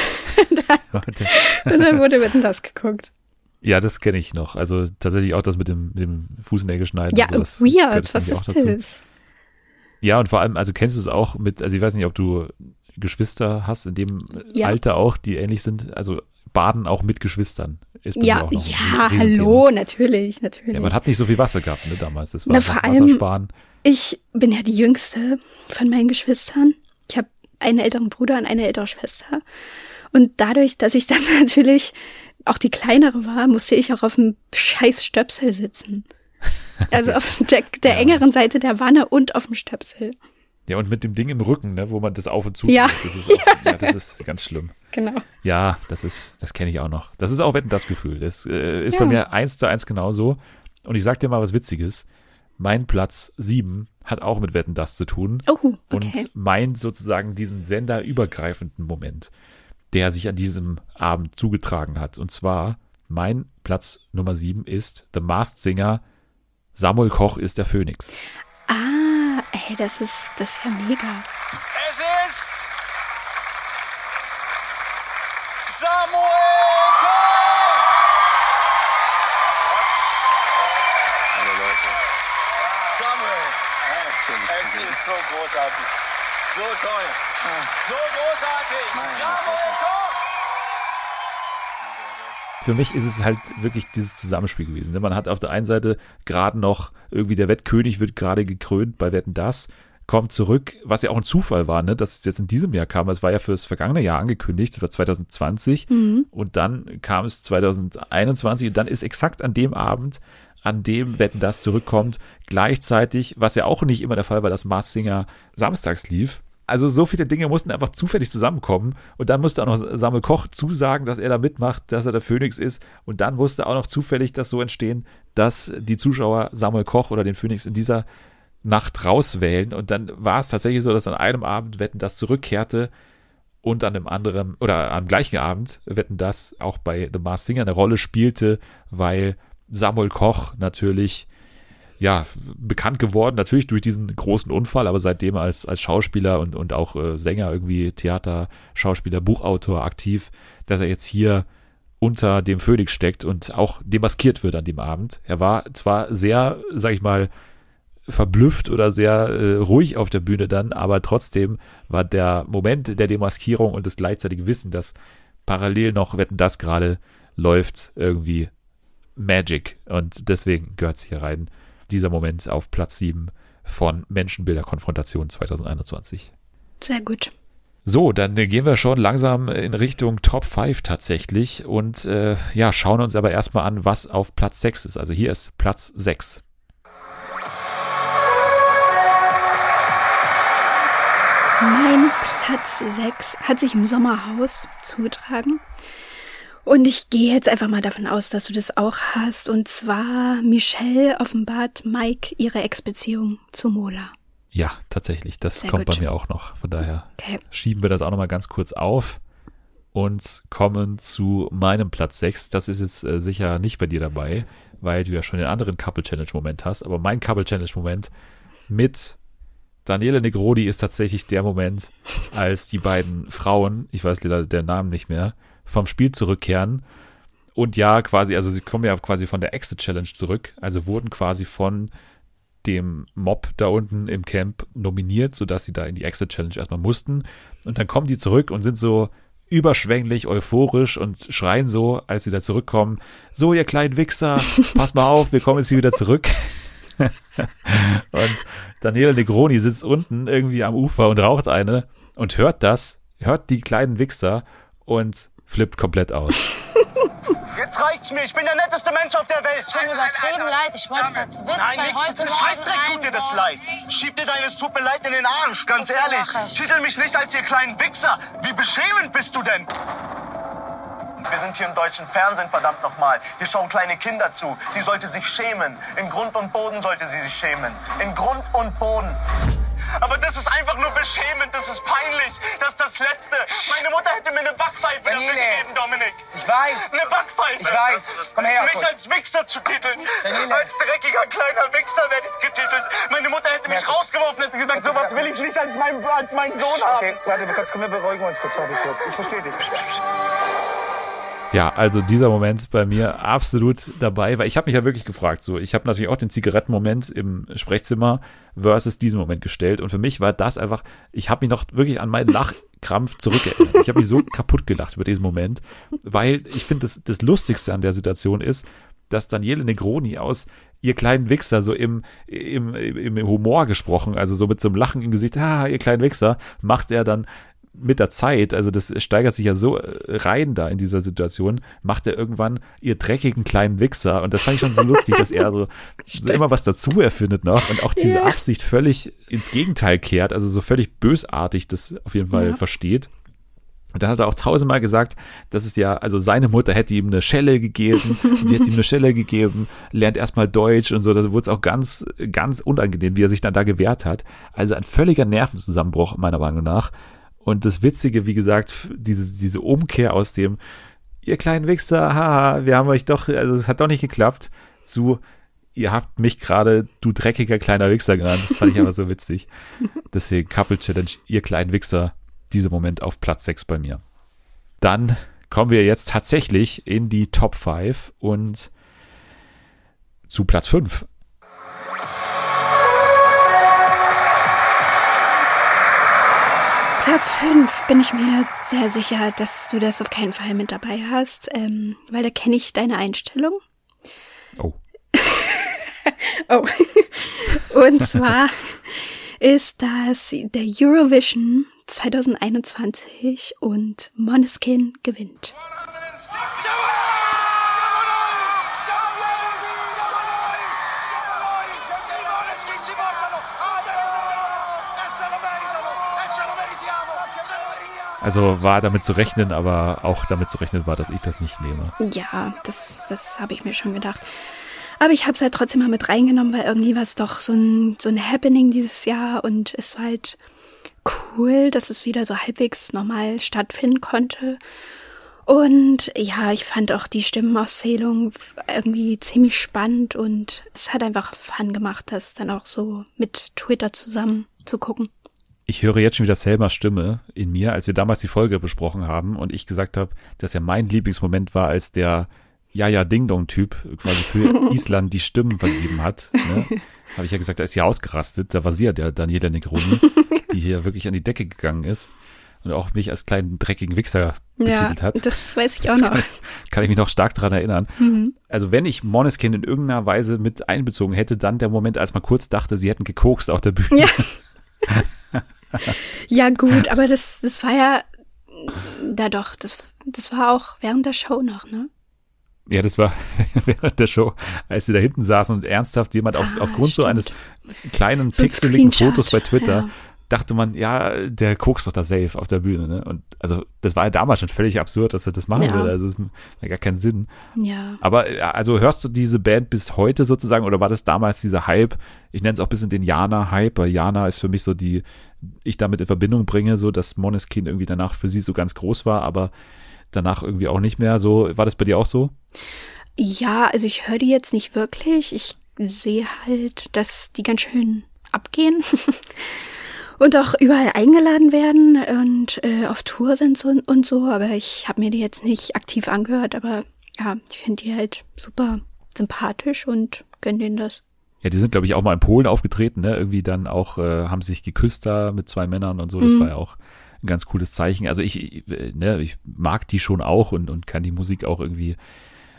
und, dann, und dann wurde wetten, das geguckt. Ja, das kenne ich noch. Also tatsächlich auch das mit dem, mit dem Fußnägel schneiden. Ja, weird. Was ist das? Ja, und vor allem, also kennst du es auch mit, also ich weiß nicht, ob du Geschwister hast in dem ja. Alter auch, die ähnlich sind. Also baden auch mit Geschwistern. ja, ja, hallo, natürlich, natürlich. Ja, man hat nicht so viel Wasser gehabt ne, damals. Das war Na, vor allem. Ich bin ja die jüngste von meinen Geschwistern. Ich habe einen älteren Bruder und eine ältere Schwester. Und dadurch, dass ich dann natürlich auch die kleinere war, musste ich auch auf dem scheiß Stöpsel sitzen. Also auf der, der ja. engeren Seite der Wanne und auf dem Stöpsel. Ja, und mit dem Ding im Rücken, ne, wo man das auf und zu ja. Das ist, auch, ja. ja. das ist ganz schlimm. Genau. Ja, das ist, das kenne ich auch noch. Das ist auch Wetten das Gefühl. Das äh, ist bei mir eins zu eins genauso. Und ich sag dir mal was Witziges. Mein Platz sieben hat auch mit Wetten das zu tun. Oh, okay. Und meint sozusagen diesen senderübergreifenden Moment der sich an diesem Abend zugetragen hat. Und zwar, mein Platz Nummer sieben ist The Masked Singer. Samuel Koch ist der Phönix. Ah, ey, das ist, das ist ja mega. Es ist Samuel Koch! Hallo Leute. Samuel, es ist so großartig. So toll. So großartig. Samuel Koch. Für mich ist es halt wirklich dieses Zusammenspiel gewesen. Ne? Man hat auf der einen Seite gerade noch irgendwie der Wettkönig wird gerade gekrönt bei Wetten das kommt zurück, was ja auch ein Zufall war, ne, dass es jetzt in diesem Jahr kam. Es war ja für das vergangene Jahr angekündigt, das war 2020 mhm. und dann kam es 2021 und dann ist exakt an dem Abend, an dem Wetten das zurückkommt, gleichzeitig, was ja auch nicht immer der Fall war, dass Mars Singer samstags lief, also so viele Dinge mussten einfach zufällig zusammenkommen und dann musste auch noch Samuel Koch zusagen, dass er da mitmacht, dass er der Phönix ist. Und dann musste auch noch zufällig das so entstehen, dass die Zuschauer Samuel Koch oder den Phönix in dieser Nacht rauswählen. Und dann war es tatsächlich so, dass an einem Abend Wetten das zurückkehrte und an einem anderen oder am gleichen Abend Wetten das auch bei The Mars Singer eine Rolle spielte, weil Samuel Koch natürlich ja, bekannt geworden, natürlich durch diesen großen Unfall, aber seitdem als, als Schauspieler und, und auch äh, Sänger, irgendwie Theater, Schauspieler, Buchautor aktiv, dass er jetzt hier unter dem Phönix steckt und auch demaskiert wird an dem Abend. Er war zwar sehr, sag ich mal, verblüfft oder sehr äh, ruhig auf der Bühne dann, aber trotzdem war der Moment der Demaskierung und das gleichzeitige Wissen, dass parallel noch Wetten das gerade läuft, irgendwie Magic und deswegen gehört es hier rein dieser Moment auf Platz 7 von Menschenbilder Konfrontation 2021. Sehr gut. So, dann gehen wir schon langsam in Richtung Top 5 tatsächlich und äh, ja, schauen uns aber erstmal an, was auf Platz 6 ist. Also hier ist Platz 6. Mein Platz 6 hat sich im Sommerhaus zugetragen. Und ich gehe jetzt einfach mal davon aus, dass du das auch hast. Und zwar Michelle offenbart Mike ihre Ex-Beziehung zu Mola. Ja, tatsächlich. Das Sehr kommt gut. bei mir auch noch. Von daher okay. schieben wir das auch nochmal ganz kurz auf. und kommen zu meinem Platz 6. Das ist jetzt äh, sicher nicht bei dir dabei, weil du ja schon den anderen Couple Challenge Moment hast. Aber mein Couple Challenge Moment mit Daniele Negrodi ist tatsächlich der Moment, als die beiden Frauen, ich weiß leider der Namen nicht mehr, vom Spiel zurückkehren. Und ja, quasi, also sie kommen ja quasi von der Exit Challenge zurück, also wurden quasi von dem Mob da unten im Camp nominiert, sodass sie da in die Exit Challenge erstmal mussten. Und dann kommen die zurück und sind so überschwänglich, euphorisch und schreien so, als sie da zurückkommen, so ihr kleinen Wichser, pass mal auf, wir kommen jetzt hier wieder zurück. und Daniele Negroni sitzt unten irgendwie am Ufer und raucht eine und hört das, hört die kleinen Wichser und flippt komplett aus. Jetzt reicht's mir. Ich bin der netteste Mensch auf der Welt. Tut mir übertrieben leid. Ich wollte es als Witz, Nein, weil heute Morgen Scheißdreck tut dir das leid. Schieb dir deines tut mir leid in den Arsch, ganz Okay, ehrlich. Titel mich nicht als ihr kleinen Wichser. Wie beschämend bist du denn? Wir sind hier im deutschen Fernsehen, verdammt nochmal. Hier schauen kleine Kinder zu. Die sollte sich schämen. In Grund und Boden sollte sie sich schämen. In Grund und Boden. Aber das ist einfach nur beschämend, das ist peinlich. Das ist das Letzte. Meine Mutter hätte mir eine Backpfeife dafür Daniele. gegeben, Dominik. Ich weiß. Eine Backpfeife. Ich weiß. Komm her, Mich als Wichser zu titeln. Daniele. Als dreckiger kleiner Wichser werde ich getitelt. Meine Mutter hätte mich Merkus. rausgeworfen und hätte gesagt, ist sowas will ich nicht als, mein, als meinen Sohn haben. Okay, warte mal kurz, komm, wir beruhigen uns kurz, warte kurz. Ich verstehe dich. Ja, also dieser Moment bei mir absolut dabei, weil ich habe mich ja wirklich gefragt, so, ich habe natürlich auch den Zigarettenmoment im Sprechzimmer versus diesen Moment gestellt und für mich war das einfach, ich habe mich noch wirklich an meinen Lachkrampf zurückerinnert. Ich habe mich so kaputt gelacht über diesen Moment, weil ich finde, das, das Lustigste an der Situation ist, dass Daniele Negroni aus ihr kleinen Wichser so im, im, im Humor gesprochen, also so mit so einem Lachen im Gesicht, ah, ihr kleinen Wichser, macht er dann mit der Zeit, also das steigert sich ja so äh, rein da in dieser Situation, macht er irgendwann ihr dreckigen kleinen Wichser und das fand ich schon so lustig, dass er so, so immer was dazu erfindet noch und auch diese Ja. Absicht völlig ins Gegenteil kehrt, also so völlig bösartig das auf jeden Fall Ja. versteht. Und dann hat er auch tausendmal gesagt, dass es ja, also seine Mutter hätte ihm eine Schelle gegeben, die hätte ihm eine Schelle gegeben, lernt erstmal Deutsch und so, da wurde es auch ganz, ganz unangenehm, wie er sich dann da gewehrt hat. Also ein völliger Nervenzusammenbruch, meiner Meinung nach. Und das Witzige, wie gesagt, diese, diese Umkehr aus dem, ihr kleinen Wichser, haha, wir haben euch doch, also es hat doch nicht geklappt, zu, ihr habt mich gerade, du dreckiger kleiner Wichser genannt. Das fand ich aber so witzig. Deswegen Couple Challenge, ihr kleinen Wichser, dieser Moment auf Platz 6 bei mir. Dann kommen wir jetzt tatsächlich in die Top 5 und zu Platz 5. Platz 5 bin ich mir sehr sicher, dass du das auf keinen Fall mit dabei hast, ähm, weil da kenne ich deine Einstellung. Oh. Oh. Und zwar ist das der Eurovision 2021 und Måneskin gewinnt. Also war damit zu rechnen, aber auch damit zu rechnen war, dass ich das nicht nehme. Ja, das, das habe ich mir schon gedacht. Aber ich habe es halt trotzdem mal mit reingenommen, weil irgendwie war es doch so ein, so ein Happening dieses Jahr und es war halt cool, dass es wieder so halbwegs normal stattfinden konnte. Und ja, ich fand auch die Stimmenauszählung irgendwie ziemlich spannend und es hat einfach Fun gemacht, das dann auch so mit Twitter zusammen zu gucken. Ich höre jetzt schon wieder Selmas Stimme in mir, als wir damals die Folge besprochen haben und ich gesagt habe, dass ja mein Lieblingsmoment war, als der Jaja Ding Dong Typ quasi für Island die Stimmen vergeben hat. Ne? Habe ich ja gesagt, da ist sie ausgerastet. Da war sie ja der Daniela Negroni, die hier wirklich an die Decke gegangen ist und auch mich als kleinen dreckigen Wichser betitelt hat. das weiß ich auch Das noch. Kann, kann ich mich noch stark daran erinnern. Also wenn ich Måneskin in irgendeiner Weise mit einbezogen hätte, dann der Moment, als man kurz dachte, sie hätten gekokst auf der Bühne. Ja. Ja, gut, aber das, das war ja, da doch, das, das war auch während der Show noch, ne? Ja, das war während der Show, als sie da hinten saßen und ernsthaft jemand auf, Ah, aufgrund so stimmt. eines kleinen So pixeligen Fotos bei Twitter ja. Dachte man, ja, der kokst doch da safe auf der Bühne. Ne? Und also das war ja damals schon völlig absurd, dass er das machen Ja. würde. Also das hat gar keinen Sinn. Ja. Aber also hörst du diese Band bis heute sozusagen oder war das damals dieser Hype? Ich nenne es auch ein bisschen den Jana-Hype, weil Jana ist für mich so die, ich damit in Verbindung bringe, so dass Moneskin irgendwie danach für sie so ganz groß war, aber danach irgendwie auch nicht mehr. So war das bei dir auch so? Ja, also ich höre die jetzt nicht wirklich. Ich sehe halt, dass die ganz schön abgehen und auch überall eingeladen werden und äh, auf Tour sind so, und so. Aber ich habe mir die jetzt nicht aktiv angehört. Aber ja, ich finde die halt super sympathisch und gönn denen das. Ja, die sind, glaube ich, auch mal in Polen aufgetreten, ne? Irgendwie dann auch, äh, haben sich geküsst da mit zwei Männern und so. Das Mhm. war ja auch ein ganz cooles Zeichen. Also ich, ich, äh, ne, ich mag die schon auch und, und kann die Musik auch irgendwie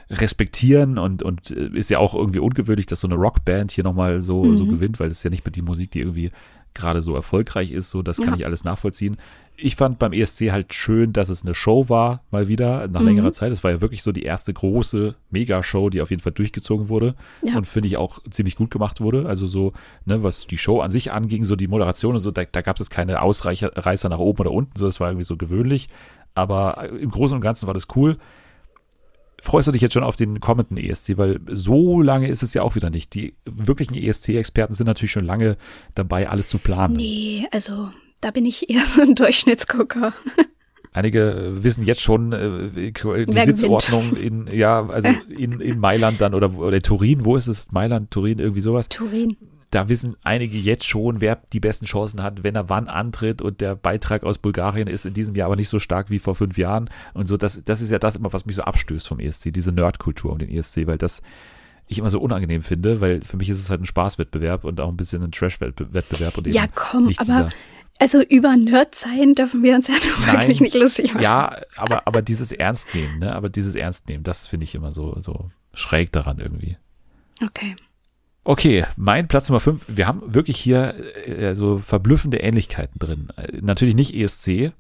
respektieren und, und äh, ist ja auch irgendwie ungewöhnlich, dass so eine Rockband hier nochmal so, so Mhm. gewinnt, weil das ist ja nicht mehr die Musik, die irgendwie gerade so erfolgreich ist. So, das kann Ja. ich alles nachvollziehen. Ich fand beim ESC halt schön, dass es eine Show war, mal wieder, nach Mhm. längerer Zeit. Es war ja wirklich so die erste große Megashow, die auf jeden Fall durchgezogen wurde Ja. und finde ich auch ziemlich gut gemacht wurde. Also so, ne, was die Show an sich anging, so die Moderation und so, da, da gab es keine Ausreißer Reißer nach oben oder unten, so das war irgendwie so gewöhnlich. Aber im Großen und Ganzen war das cool. Freust du dich jetzt schon auf den kommenden ESC, weil so lange ist es ja auch wieder nicht. Die wirklichen ESC-Experten sind natürlich schon lange dabei, alles zu planen. Nee, also da bin ich eher so ein Durchschnittsgucker. Einige wissen jetzt schon äh, die Wer Sitzordnung in, ja, also in, in Mailand dann oder, oder Turin, wo ist es? Mailand, Turin, irgendwie sowas. Turin. Da wissen einige jetzt schon, wer die besten Chancen hat, wenn er wann antritt und der Beitrag aus Bulgarien ist in diesem Jahr aber nicht so stark wie vor fünf Jahren und so. Das, das ist ja das immer, was mich so abstößt vom ESC, diese Nerdkultur um den ESC, weil das ich immer so unangenehm finde, weil für mich ist es halt ein Spaßwettbewerb und auch ein bisschen ein Trash-Wettbewerb. und Ja, komm, aber also über Nerd sein dürfen wir uns ja nun Nein. wirklich nicht lustig machen. Ja, aber, aber dieses Ernstnehmen, ne? Aber dieses Ernstnehmen, das finde ich immer so, so schräg daran irgendwie. Okay. Okay, mein Platz Nummer 5. Wir haben wirklich hier äh, so verblüffende Ähnlichkeiten drin. Äh, Natürlich nicht ESC,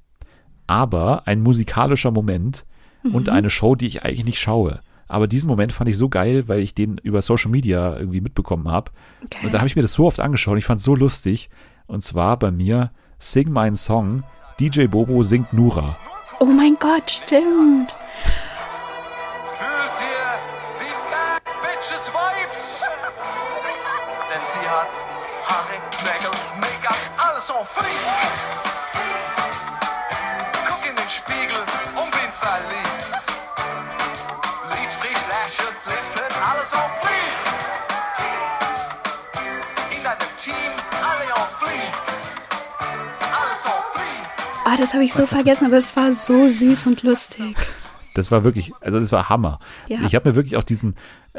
aber ein musikalischer Moment und eine Show, die ich eigentlich nicht schaue. Aber diesen Moment fand ich so geil, weil ich den über Social Media irgendwie mitbekommen habe. Okay. Und dann habe ich mir das so oft angeschaut und ich fand es so lustig. Und zwar bei mir Sing meinen Song, DJ Bobo singt Nura. Oh mein Gott, stimmt. En fleek. Guck in den Spiegel und bin verliebt. Lidstrich, Lashes, Lippen, alles en fleek. In deinem Team, alle en fleek. Alles en fleek. Ah, das habe ich so vergessen, aber es war so süß und lustig. Das war wirklich, also das war Hammer. Ja. Ich habe mir wirklich auch diesen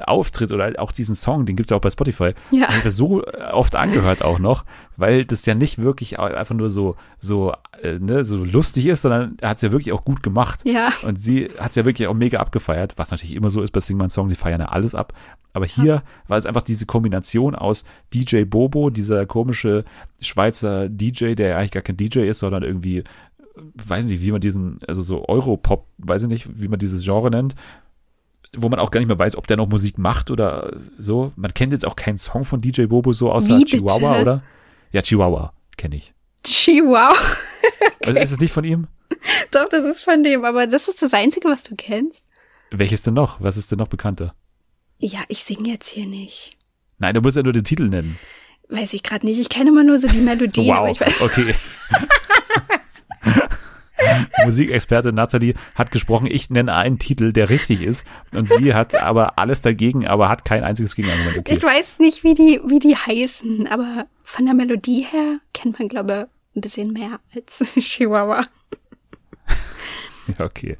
Auftritt oder auch diesen Song, den gibt's ja auch bei Spotify, Ja. so äh, oft angehört auch noch, weil das ja nicht wirklich einfach nur so, so, äh, ne, so lustig ist, sondern er hat es ja wirklich auch gut gemacht. Ja. Und sie hat es ja wirklich auch mega abgefeiert, was natürlich immer so ist bei Sing My Song, die feiern ja alles ab. Aber hier war es einfach diese Kombination aus DJ Bobo, dieser komische Schweizer DJ, der ja eigentlich gar kein DJ ist, sondern irgendwie weiß nicht, wie man diesen, also so Europop, weiß ich nicht, wie man dieses Genre nennt, wo man auch gar nicht mehr weiß, ob der noch Musik macht oder so. Man kennt jetzt auch keinen Song von DJ Bobo so außer Wie bitte? Chihuahua, oder? Ja, Chihuahua kenne ich. Chihuahua. Also ist es nicht von ihm? Doch, das ist von dem, aber das ist das Einzige, was du kennst. Welches denn noch? Was ist denn noch bekannter? Ja, ich singe jetzt hier nicht. Nein, du musst ja nur den Titel nennen. Weiß ich gerade nicht. Ich kenne immer nur so die Melodie, aber ich weiß. okay. Musikexperte Nathalie hat gesprochen, ich nenne einen Titel, der richtig ist. Und sie hat aber alles dagegen, aber hat kein einziges Gegenargument. Okay. Ich weiß nicht, wie die, wie die heißen, aber von der Melodie her kennt man, glaube ich, ein bisschen mehr als Chihuahua. Ja, okay.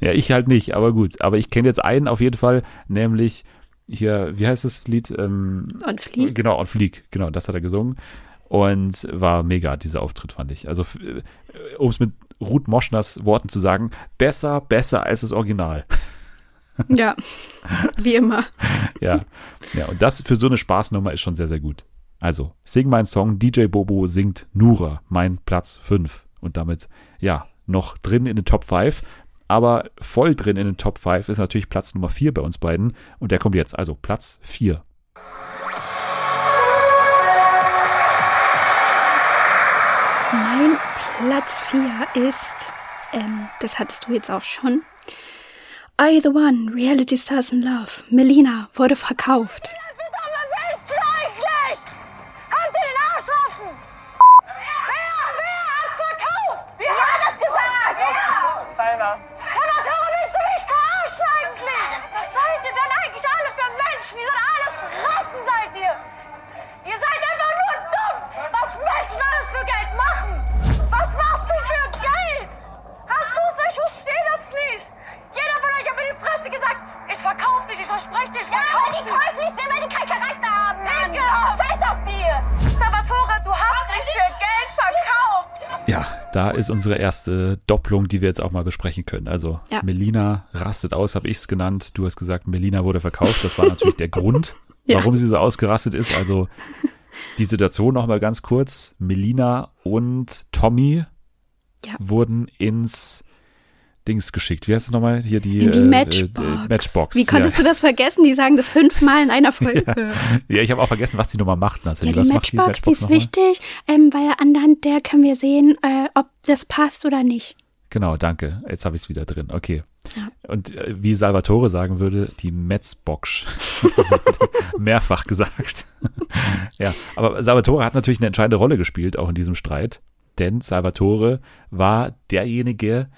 Ja, ich halt nicht, aber gut. Aber ich kenne jetzt einen auf jeden Fall, nämlich hier, wie heißt das Lied? Ähm, Und Flieg. Genau, on Fleek, genau, das hat er gesungen. Und war mega, dieser Auftritt, fand ich. Also, um es mit Ruth Moschners Worten zu sagen, besser, besser als das Original. Ja, wie immer. ja. ja, und das für so eine Spaßnummer ist schon sehr, sehr gut. Also, sing mein Song, DJ Bobo singt Nura, mein Platz 5. Und damit, ja, noch drin in den Top 5. Aber voll drin in den Top 5 ist natürlich Platz Nummer 4 bei uns beiden. Und der kommt jetzt, also Platz 4. Platz 4 ist, ähm, das hattest du jetzt auch schon. You the One? Reality Stars in Love. Melina wurde verkauft. Verdammt, wer bist du eigentlich? Halt dir den Arsch offen! Wer, wer hat verkauft? Wer hat das gesagt? Seiner. Salvatore, willst du mich verarschen eigentlich? Was seid ihr denn eigentlich alle für Menschen? Ihr seid alles Ratten, seid ihr! Ihr seid einfach nur dumm, was Menschen alles für Geld machen! Was machst du für Geld? Hast du es? Ich verstehe das nicht! Jeder von euch hat mir die Fresse gesagt, ich verkaufe nicht, ich verspreche dir, ich Ja, verkaufe aber die nicht. käuflich sind, weil die keinen Charakter haben. Mann. Ekelhaft. Scheiß auf dir. Salvatore, du hast mich für Geld verkauft! Ja, da ist unsere erste Doppelung, die wir jetzt auch mal besprechen können. Also Ja. Melina rastet aus, habe ich es genannt. Du hast gesagt, Melina wurde verkauft. Das war natürlich der Grund, Ja. warum sie so ausgerastet ist. Also die Situation noch mal ganz kurz. Melina und Tommy Ja. wurden ins Dings geschickt. Wie heißt es nochmal? Hier die, In die äh, Matchbox. äh, Matchbox. Wie konntest du das vergessen? Die sagen das fünfmal in einer Folge. ja. ja, ich habe auch vergessen, was die Nummer macht. Ja, Natürlich. die Matchbox, macht die ist nochmal? wichtig, ähm, weil anhand der können wir sehen, äh, ob das passt oder nicht. Genau, danke. Jetzt habe ich es wieder drin. Okay. Ja. Und äh, wie Salvatore sagen würde, die Metzbox. Mehrfach gesagt. ja, aber Salvatore hat natürlich eine entscheidende Rolle gespielt, auch in diesem Streit. Denn Salvatore war derjenige,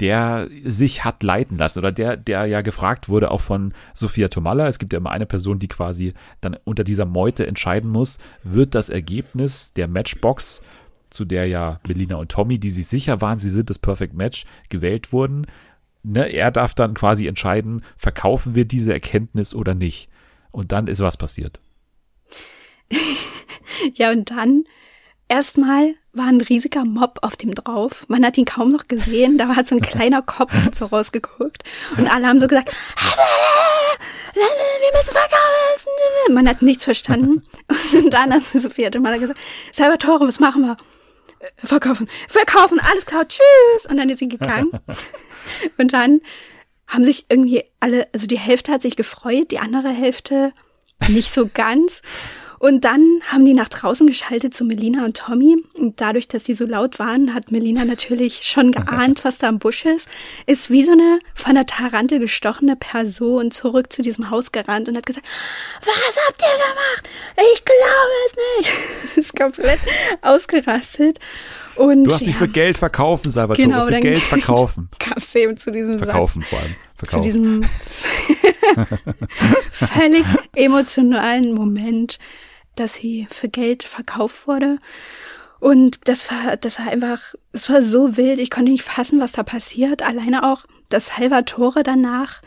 der sich hat leiten lassen oder der, der ja gefragt wurde, auch von Sophia Tomalla. Es gibt ja immer eine Person, die quasi dann unter dieser Meute entscheiden muss, wird das Ergebnis der Matchbox, zu der ja Melina und Tommy, die sich sicher waren, sie sind das Perfect Match, gewählt wurden. Ne, er darf dann quasi entscheiden, verkaufen wir diese Erkenntnis oder nicht. Und dann ist was passiert. Ja, und dann erstmal war ein riesiger Mob auf dem drauf. Man hat ihn kaum noch gesehen. Da hat so ein kleiner Kopf so rausgeguckt. Und alle haben so gesagt, wir müssen verkaufen. Man hat nichts verstanden. Und dann hat Sophia Tomala gesagt, Salvatore, was machen wir? "Äh, Verkaufen, verkaufen, alles klar, tschüss. Und dann ist sie gegangen. Und dann haben sich irgendwie alle, also die Hälfte hat sich gefreut, die andere Hälfte nicht so ganz. Und dann haben die nach draußen geschaltet zu Melina und Tommy. Und dadurch, dass die so laut waren, hat Melina natürlich schon geahnt, was da im Busch ist. Ist wie so eine von der Tarantel gestochene Person zurück zu diesem Haus gerannt und hat gesagt, was habt ihr gemacht? Ich glaube es nicht. ist komplett ausgerastet. Und Du hast mich ja, für Geld verkaufen, Salvatore. Genau, für Geld verkaufen. kam es eben zu diesem Satz Verkaufen vor allem. zu Verkaufen. diesem völlig emotionalen Moment, dass sie für Geld verkauft wurde. Und das war, das war einfach, es war so wild. Ich konnte nicht fassen, was da passiert. Alleine auch, dass Salvatore danach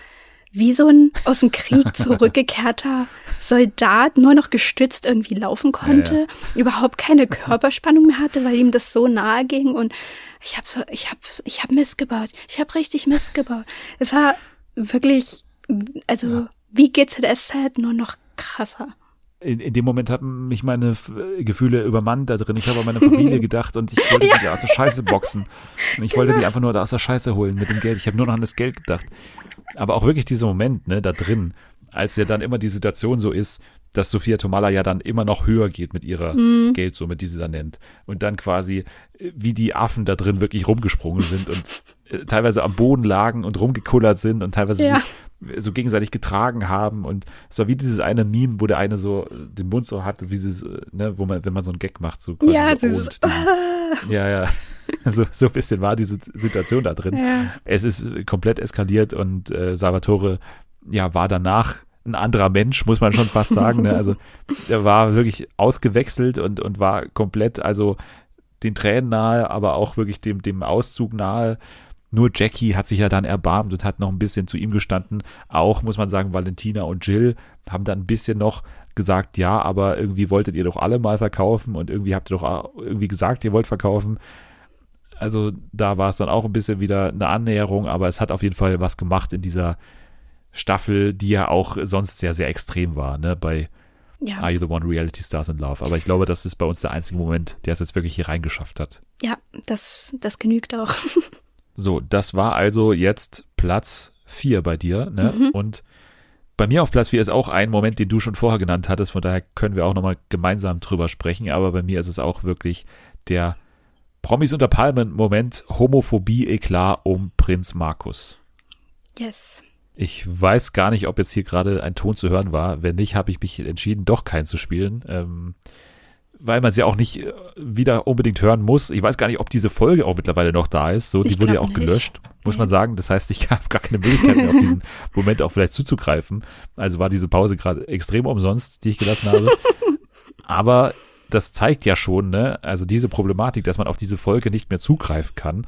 wie so ein aus dem Krieg zurückgekehrter Soldat nur noch gestützt irgendwie laufen konnte, überhaupt keine Körperspannung mehr hatte, weil ihm das so nahe ging und ich habe so, ich habe, ich habe Mist gebaut, ich habe richtig Mist gebaut. Es war wirklich, also wie GZSZ nur noch krasser. In, in dem Moment hatten mich meine F- Gefühle übermannt da drin. Ich habe an meine Familie gedacht und ich wollte die aus der Scheiße boxen. Und ich wollte die einfach nur da aus der Scheiße holen mit dem Geld. Ich habe nur noch an das Geld gedacht. Aber auch wirklich dieser Moment, ne, da drin, als ja dann immer die Situation so ist, dass Sophia Tomala ja dann immer noch höher geht mit ihrer Geldsumme, die sie da nennt. Und dann quasi, äh, wie die Affen da drin wirklich rumgesprungen sind und teilweise am Boden lagen und rumgekullert sind und teilweise Ja. sich so gegenseitig getragen haben und es war wie dieses eine Meme, wo der eine so äh, den Mund so hat, wie dieses, äh, ne, wo man, wenn man so einen Gag macht, so quasi Ja, so ohnt diesen, ja, ja, so, so ein bisschen war diese Situation da drin. Ja. Es ist äh, komplett eskaliert und äh, Salvatore, ja, war danach ein anderer Mensch, muss man schon fast sagen, ne? also er war wirklich ausgewechselt und, und war komplett, also den Tränen nahe, aber auch wirklich dem, dem Auszug nahe. Nur Jackie hat sich ja dann erbarmt und hat noch ein bisschen zu ihm gestanden. Auch, muss man sagen, Valentina und Jill haben dann ein bisschen noch gesagt, ja, aber irgendwie wolltet ihr doch alle mal verkaufen und irgendwie habt ihr doch auch irgendwie gesagt, ihr wollt verkaufen. Also da war es dann auch ein bisschen wieder eine Annäherung, aber es hat auf jeden Fall was gemacht in dieser Staffel, die ja auch sonst sehr, sehr extrem war, ne, bei Ja, Are You the One Reality Stars in Love. Aber ich glaube, das ist bei uns der einzige Moment, der es jetzt wirklich hier reingeschafft hat. ja, das, das genügt auch. So, das war also jetzt Platz 4 bei dir, ne? Und bei mir auf Platz 4 ist auch ein Moment, den du schon vorher genannt hattest, von daher können wir auch nochmal gemeinsam drüber sprechen, aber bei mir ist es auch wirklich der Promis unter Palmen, Moment, Homophobie, Eklat um Prinz Markus. Yes. Ich weiß gar nicht, ob jetzt hier gerade ein Ton zu hören war. Wenn nicht, habe ich mich entschieden, doch keinen zu spielen. Ähm, weil man sie auch nicht äh, wieder unbedingt hören muss. Ich weiß gar nicht, ob diese Folge auch mittlerweile noch da ist. So, die Ich wurde ja auch nicht. gelöscht, muss man sagen. Das heißt, ich habe gar keine Möglichkeit mehr auf diesen Moment auch vielleicht zuzugreifen. Also war diese Pause gerade extrem umsonst, die ich gelassen habe. Aber das zeigt ja schon, ne, also diese Problematik, dass man auf diese Folge nicht mehr zugreifen kann,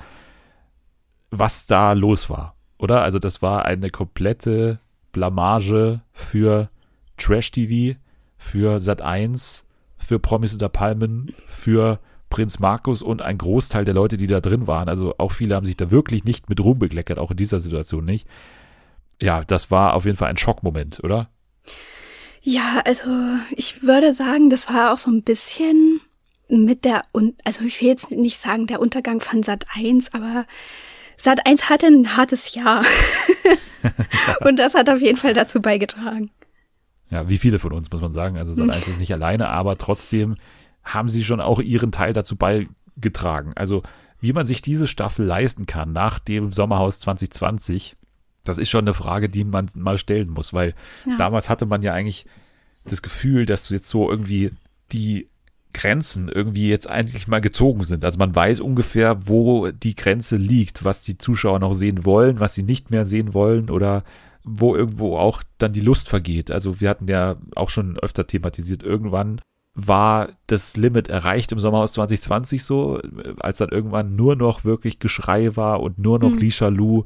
was da los war. Oder? Also das war eine komplette Blamage für Trash TV, für Sat 1, für Promis unter Palmen, für Prinz Markus und ein Großteil der Leute, die da drin waren. Also auch viele haben sich da wirklich nicht mit Ruhm bekleckert, auch in dieser Situation nicht. Ja, das war auf jeden Fall ein Schockmoment, oder? Ja, also ich würde sagen, das war auch so ein bisschen mit der, also ich will jetzt nicht sagen der Untergang von Sat 1, aber Sat 1 hatte ein hartes Jahr. Und das hat auf jeden Fall dazu beigetragen. Ja, wie viele von uns, muss man sagen. Also Sat 1 ist nicht alleine, aber trotzdem haben sie schon auch ihren Teil dazu beigetragen. Also wie man sich diese Staffel leisten kann nach dem Sommerhaus 2020, das ist schon eine Frage, die man mal stellen muss, weil Ja. damals hatte man ja eigentlich das Gefühl, dass jetzt so irgendwie die Grenzen irgendwie jetzt eigentlich mal gezogen sind. Also man weiß ungefähr, wo die Grenze liegt, was die Zuschauer noch sehen wollen, was sie nicht mehr sehen wollen oder wo irgendwo auch dann die Lust vergeht. Also wir hatten ja auch schon öfter thematisiert, irgendwann war das Limit erreicht im Sommerhaus 2020 so, als dann irgendwann nur noch wirklich Geschrei war und nur noch Mhm. Lisha Lu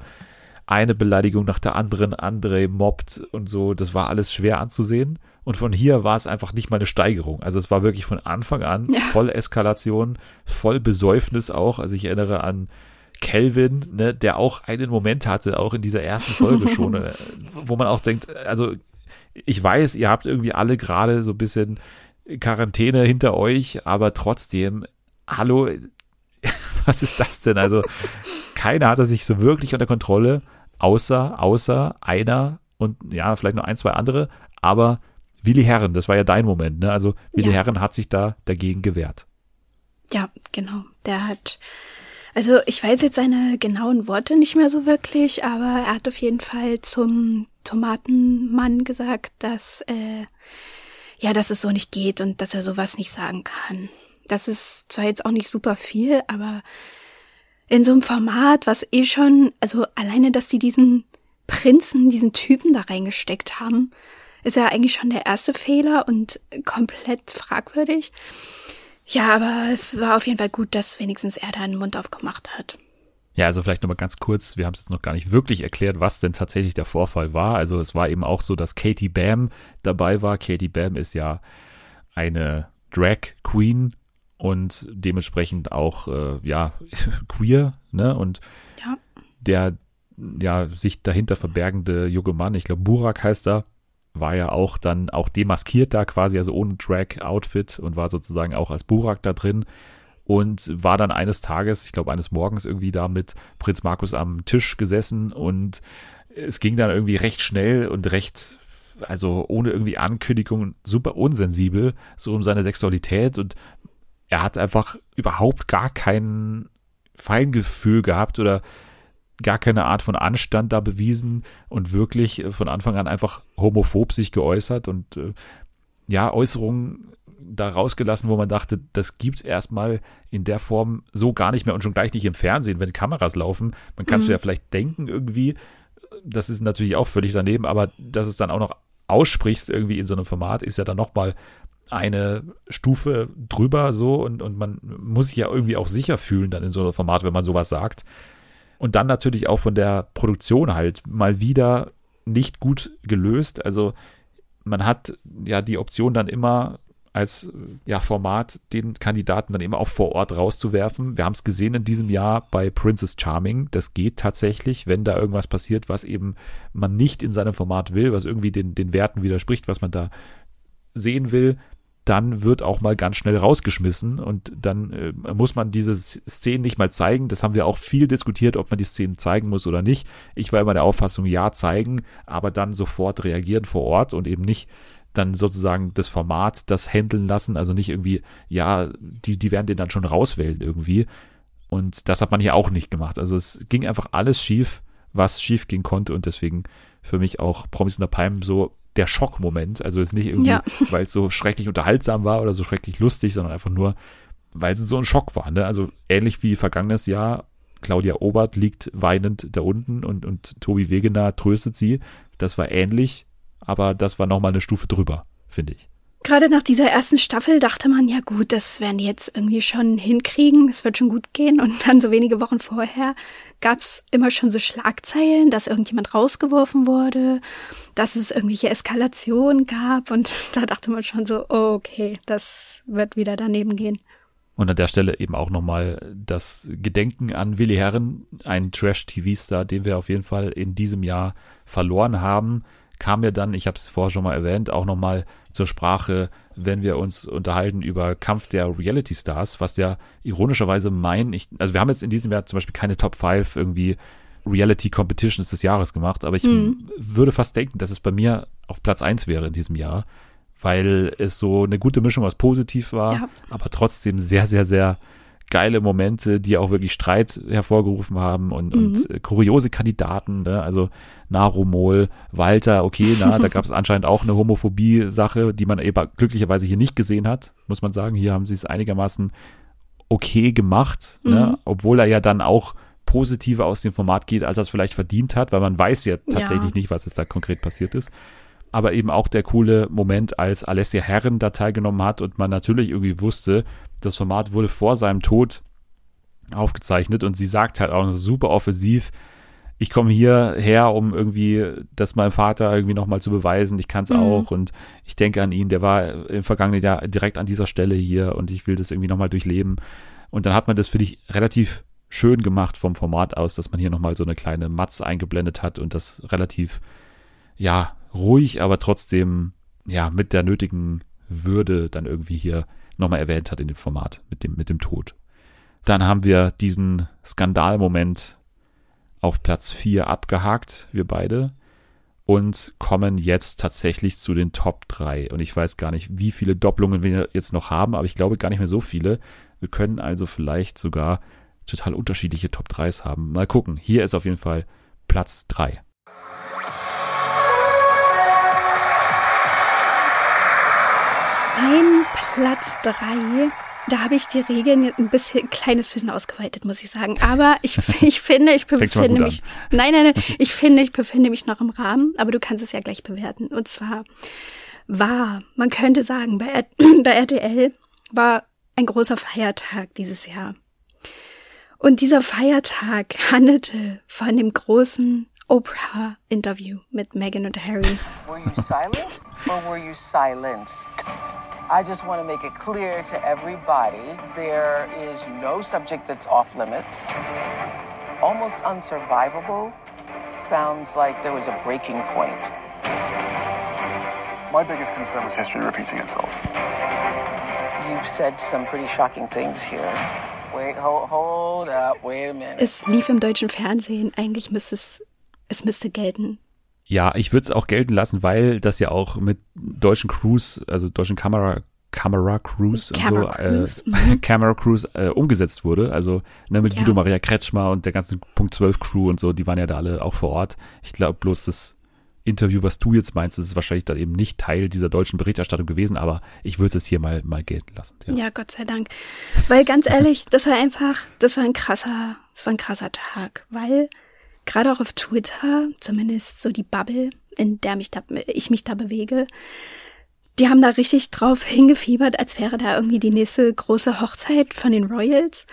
eine Beleidigung nach der anderen, andere mobbt und so. Das war alles schwer anzusehen. Und von hier war es einfach nicht mal eine Steigerung. Also es war wirklich von Anfang an Ja. voll Eskalation, voll Besäufnis auch. Also ich erinnere an Kelvin, ne, der auch einen Moment hatte, auch in dieser ersten Folge schon, äh, wo man auch denkt, also ich weiß, ihr habt irgendwie alle gerade so ein bisschen Quarantäne hinter euch, aber trotzdem, hallo, was ist das denn? Also keiner hatte sich so wirklich unter Kontrolle, außer, außer einer und ja, vielleicht noch ein, zwei andere, aber Willi Herren, das war ja dein Moment, ne? Also Willi Ja. Herren hat sich da dagegen gewehrt. Ja, genau. Der hat, also ich weiß jetzt seine genauen Worte nicht mehr so wirklich, aber er hat auf jeden Fall zum Tomatenmann gesagt, dass, äh, ja, dass es so nicht geht und dass er sowas nicht sagen kann. Das ist zwar jetzt auch nicht super viel, aber in so einem Format, was eh schon, also alleine, dass sie diesen Prinzen, diesen Typen da reingesteckt haben, ist ja eigentlich schon der erste Fehler und komplett fragwürdig. Ja, aber es war auf jeden Fall gut, dass wenigstens er da den Mund aufgemacht hat. Ja, also vielleicht nochmal ganz kurz, wir haben es jetzt noch gar nicht wirklich erklärt, was denn tatsächlich der Vorfall war. Also es war eben auch so, dass Katie Bam dabei war. Katie Bam ist ja eine Drag Queen und dementsprechend auch, äh, ja, queer, ne? Und Ja. der, ja, sich dahinter verbergende junge Mann, ich glaube Burak heißt er, war ja auch dann auch demaskiert da quasi, also ohne Drag-Outfit und war sozusagen auch als Burak da drin und war dann eines Tages, ich glaube eines Morgens irgendwie da mit Prinz Markus am Tisch gesessen und es ging dann irgendwie recht schnell und recht, also ohne irgendwie Ankündigung, super unsensibel, so um seine Sexualität und er hat einfach überhaupt gar kein Feingefühl gehabt oder gar keine Art von Anstand da bewiesen und wirklich äh, von Anfang an einfach homophob sich geäußert und äh, ja, Äußerungen da rausgelassen, wo man dachte, das gibt's erstmal in der Form so gar nicht mehr und schon gleich nicht im Fernsehen, wenn Kameras laufen. Man kannst du ja vielleicht denken irgendwie, das ist natürlich auch völlig daneben, aber dass es dann auch noch aussprichst irgendwie in so einem Format, ist ja dann nochmal eine Stufe drüber so und, und man muss sich ja irgendwie auch sicher fühlen dann in so einem Format, wenn man sowas sagt. Und dann natürlich auch von der Produktion halt mal wieder nicht gut gelöst. Also man hat ja die Option dann immer als ja, Format den Kandidaten dann immer auch vor Ort rauszuwerfen. Wir haben es gesehen in diesem Jahr bei Princess Charming. Das geht tatsächlich, wenn da irgendwas passiert, was eben man nicht in seinem Format will, was irgendwie den, den Werten widerspricht, was man da sehen will, dann wird auch mal ganz schnell rausgeschmissen und dann äh, muss man diese Szenen nicht mal zeigen. Das haben wir auch viel diskutiert, ob man die Szenen zeigen muss oder nicht. Ich war immer der Auffassung, ja, zeigen, aber dann sofort reagieren vor Ort und eben nicht dann sozusagen das Format das handeln lassen, also nicht irgendwie, ja, die, die werden den dann schon rauswählen irgendwie. Und das hat man hier auch nicht gemacht. Also es ging einfach alles schief, was schief gehen konnte und deswegen für mich auch Promis in der Palm so der Schockmoment. Also es nicht irgendwie, Ja. weil es so schrecklich unterhaltsam war oder so schrecklich lustig, sondern einfach nur, weil es so ein Schock war. Ne? Also ähnlich wie vergangenes Jahr. Claudia Obert liegt weinend da unten und, und Tobi Wegener tröstet sie. Das war ähnlich, aber das war nochmal eine Stufe drüber, finde ich. Gerade nach dieser ersten Staffel dachte man, ja gut, das werden die jetzt irgendwie schon hinkriegen, es wird schon gut gehen. Und dann so wenige Wochen vorher gab's immer schon so Schlagzeilen, dass irgendjemand rausgeworfen wurde, dass es irgendwelche Eskalationen gab. Und da dachte man schon so, okay, das wird wieder daneben gehen. Und an der Stelle eben auch nochmal das Gedenken an Willi Herren, ein Trash-TV-Star, den wir auf jeden Fall in diesem Jahr verloren haben, kam ja dann, ich habe es vorher schon mal erwähnt, auch nochmal zur Sprache, wenn wir uns unterhalten über Kampf der Reality-Stars, was ja ironischerweise mein, ich, also wir haben jetzt in diesem Jahr zum Beispiel keine Top 5 irgendwie Reality Competitions des Jahres gemacht, aber ich Mhm. würde fast denken, dass es bei mir auf Platz 1 wäre in diesem Jahr, weil es so eine gute Mischung aus positiv war, Ja. aber trotzdem sehr, sehr, sehr geile Momente, die auch wirklich Streit hervorgerufen haben und, und äh, kuriose Kandidaten, ne? also Narumol, Walter, okay, na, da gab es anscheinend auch eine Homophobie-Sache, die man eben glücklicherweise hier nicht gesehen hat, muss man sagen. Hier haben sie es einigermaßen okay gemacht, ne? obwohl er ja dann auch positiver aus dem Format geht, als er es vielleicht verdient hat, weil man weiß ja tatsächlich Ja. nicht, was jetzt da konkret passiert ist. Aber eben auch der coole Moment, als Alessia Herren da teilgenommen hat und man natürlich irgendwie wusste, das Format wurde vor seinem Tod aufgezeichnet und sie sagt halt auch super offensiv, ich komme hierher, um irgendwie das meinem Vater irgendwie nochmal zu beweisen, ich kann es Mhm. auch und ich denke an ihn, der war im vergangenen Jahr direkt an dieser Stelle hier und ich will das irgendwie nochmal durchleben. Und dann hat man das, finde ich, relativ schön gemacht vom Format aus, dass man hier nochmal so eine kleine Matz eingeblendet hat und das relativ, ja, ruhig, aber trotzdem, ja, mit der nötigen Würde dann irgendwie hier nochmal erwähnt hat in dem Format mit dem, mit dem Tod. Dann haben wir diesen Skandalmoment auf Platz 4 abgehakt, wir beide, und kommen jetzt tatsächlich zu den Top 3. Und ich weiß gar nicht, wie viele Doppelungen wir jetzt noch haben, aber ich glaube gar nicht mehr so viele. Wir können also vielleicht sogar total unterschiedliche Top 3s haben. Mal gucken. Hier ist auf jeden Fall Platz 3. Mein Platz drei, da habe ich die Regeln jetzt ein bisschen, ein kleines bisschen ausgeweitet, muss ich sagen. Aber ich, ich finde, ich befinde mich, nein, nein, nein, ich finde, ich befinde mich noch im Rahmen, aber du kannst es ja gleich bewerten. Und zwar war, man könnte sagen, bei, R bei RTL war ein großer Feiertag dieses Jahr. Und dieser Feiertag handelte von dem großen Oprah-Interview mit Meghan und Harry. Were you silent or were you silenced? I just want to make it clear to everybody there is no subject that's off limits. Almost unsurvivable sounds like there was a breaking point. My biggest concern was history repeating itself. You've said some pretty shocking things here. Wait, hold, hold up, wait a minute. Es lief im deutschen Fernsehen. Eigentlich müsste es, es müsste gelten. Ja, ich würde es auch gelten lassen, weil das ja auch mit deutschen Crews, also deutschen Kamera, Camera Crews und Camera so, Crews, äh, mhm. Camera Crews äh, umgesetzt wurde. Also ne, mit Ja. Guido Maria Kretschmer und der ganzen Punkt 12 Crew und so, die waren ja da alle auch vor Ort. Ich glaube bloß das Interview, was du jetzt meinst, ist wahrscheinlich dann eben nicht Teil dieser deutschen Berichterstattung gewesen, aber ich würde es hier mal, mal gelten lassen. Ja. Ja. Gott sei Dank. Weil ganz ehrlich, das war einfach, das war ein krasser, das war ein krasser Tag, weil gerade auch auf Twitter, zumindest so die Bubble, in der mich da, ich mich da bewege, die haben da richtig drauf hingefiebert, als wäre da irgendwie die nächste große Hochzeit von den Royals.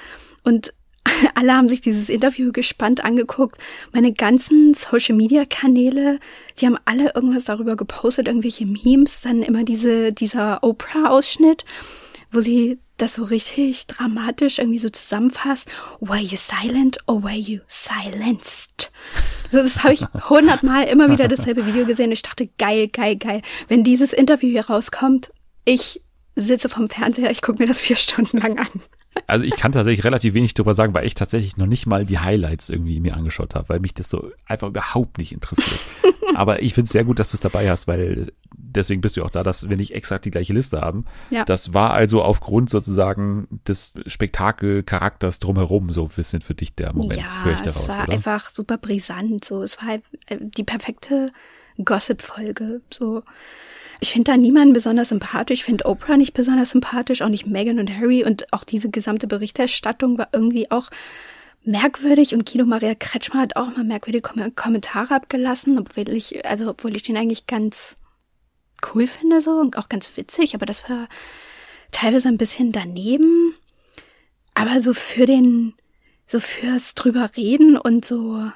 Und alle haben sich dieses Interview gespannt angeguckt. Meine ganzen Social-Media-Kanäle, die haben alle irgendwas darüber gepostet, irgendwelche Memes, dann immer diese, dieser Oprah-Ausschnitt, wo sie das so richtig dramatisch irgendwie so zusammenfasst. Were you silent or were you silenced? Also das habe ich hundertmal immer wieder dasselbe Video gesehen. Ich dachte, geil, geil, geil. Wenn dieses Interview hier rauskommt, ich sitze vom Fernseher, ich gucke mir das vier Stunden lang an. Also ich kann tatsächlich relativ wenig darüber sagen, weil ich tatsächlich noch nicht mal die Highlights irgendwie mir angeschaut habe, weil mich das so einfach überhaupt nicht interessiert. Aber ich finde es sehr gut, dass du es dabei hast, weil deswegen bist du auch da, dass wir nicht exakt die gleiche Liste haben. Ja. Das war also aufgrund sozusagen des Spektakelcharakters drumherum so ein bisschen für dich der Moment, höre ich ja, es daraus, war oder? einfach super brisant. So, es war halt, äh, die perfekte Gossip-Folge. So, ich finde da niemanden besonders sympathisch. Ich finde Oprah nicht besonders sympathisch, auch nicht Meghan und Harry. Und auch diese gesamte Berichterstattung war irgendwie auch merkwürdig. Und Guido Maria Kretschmer hat auch mal merkwürdige Kom Kommentare abgelassen, obwohl ich, also obwohl ich den eigentlich ganz cool finde so und auch ganz witzig. Aber das war teilweise ein bisschen daneben. Aber so für den, so fürs drüber reden und so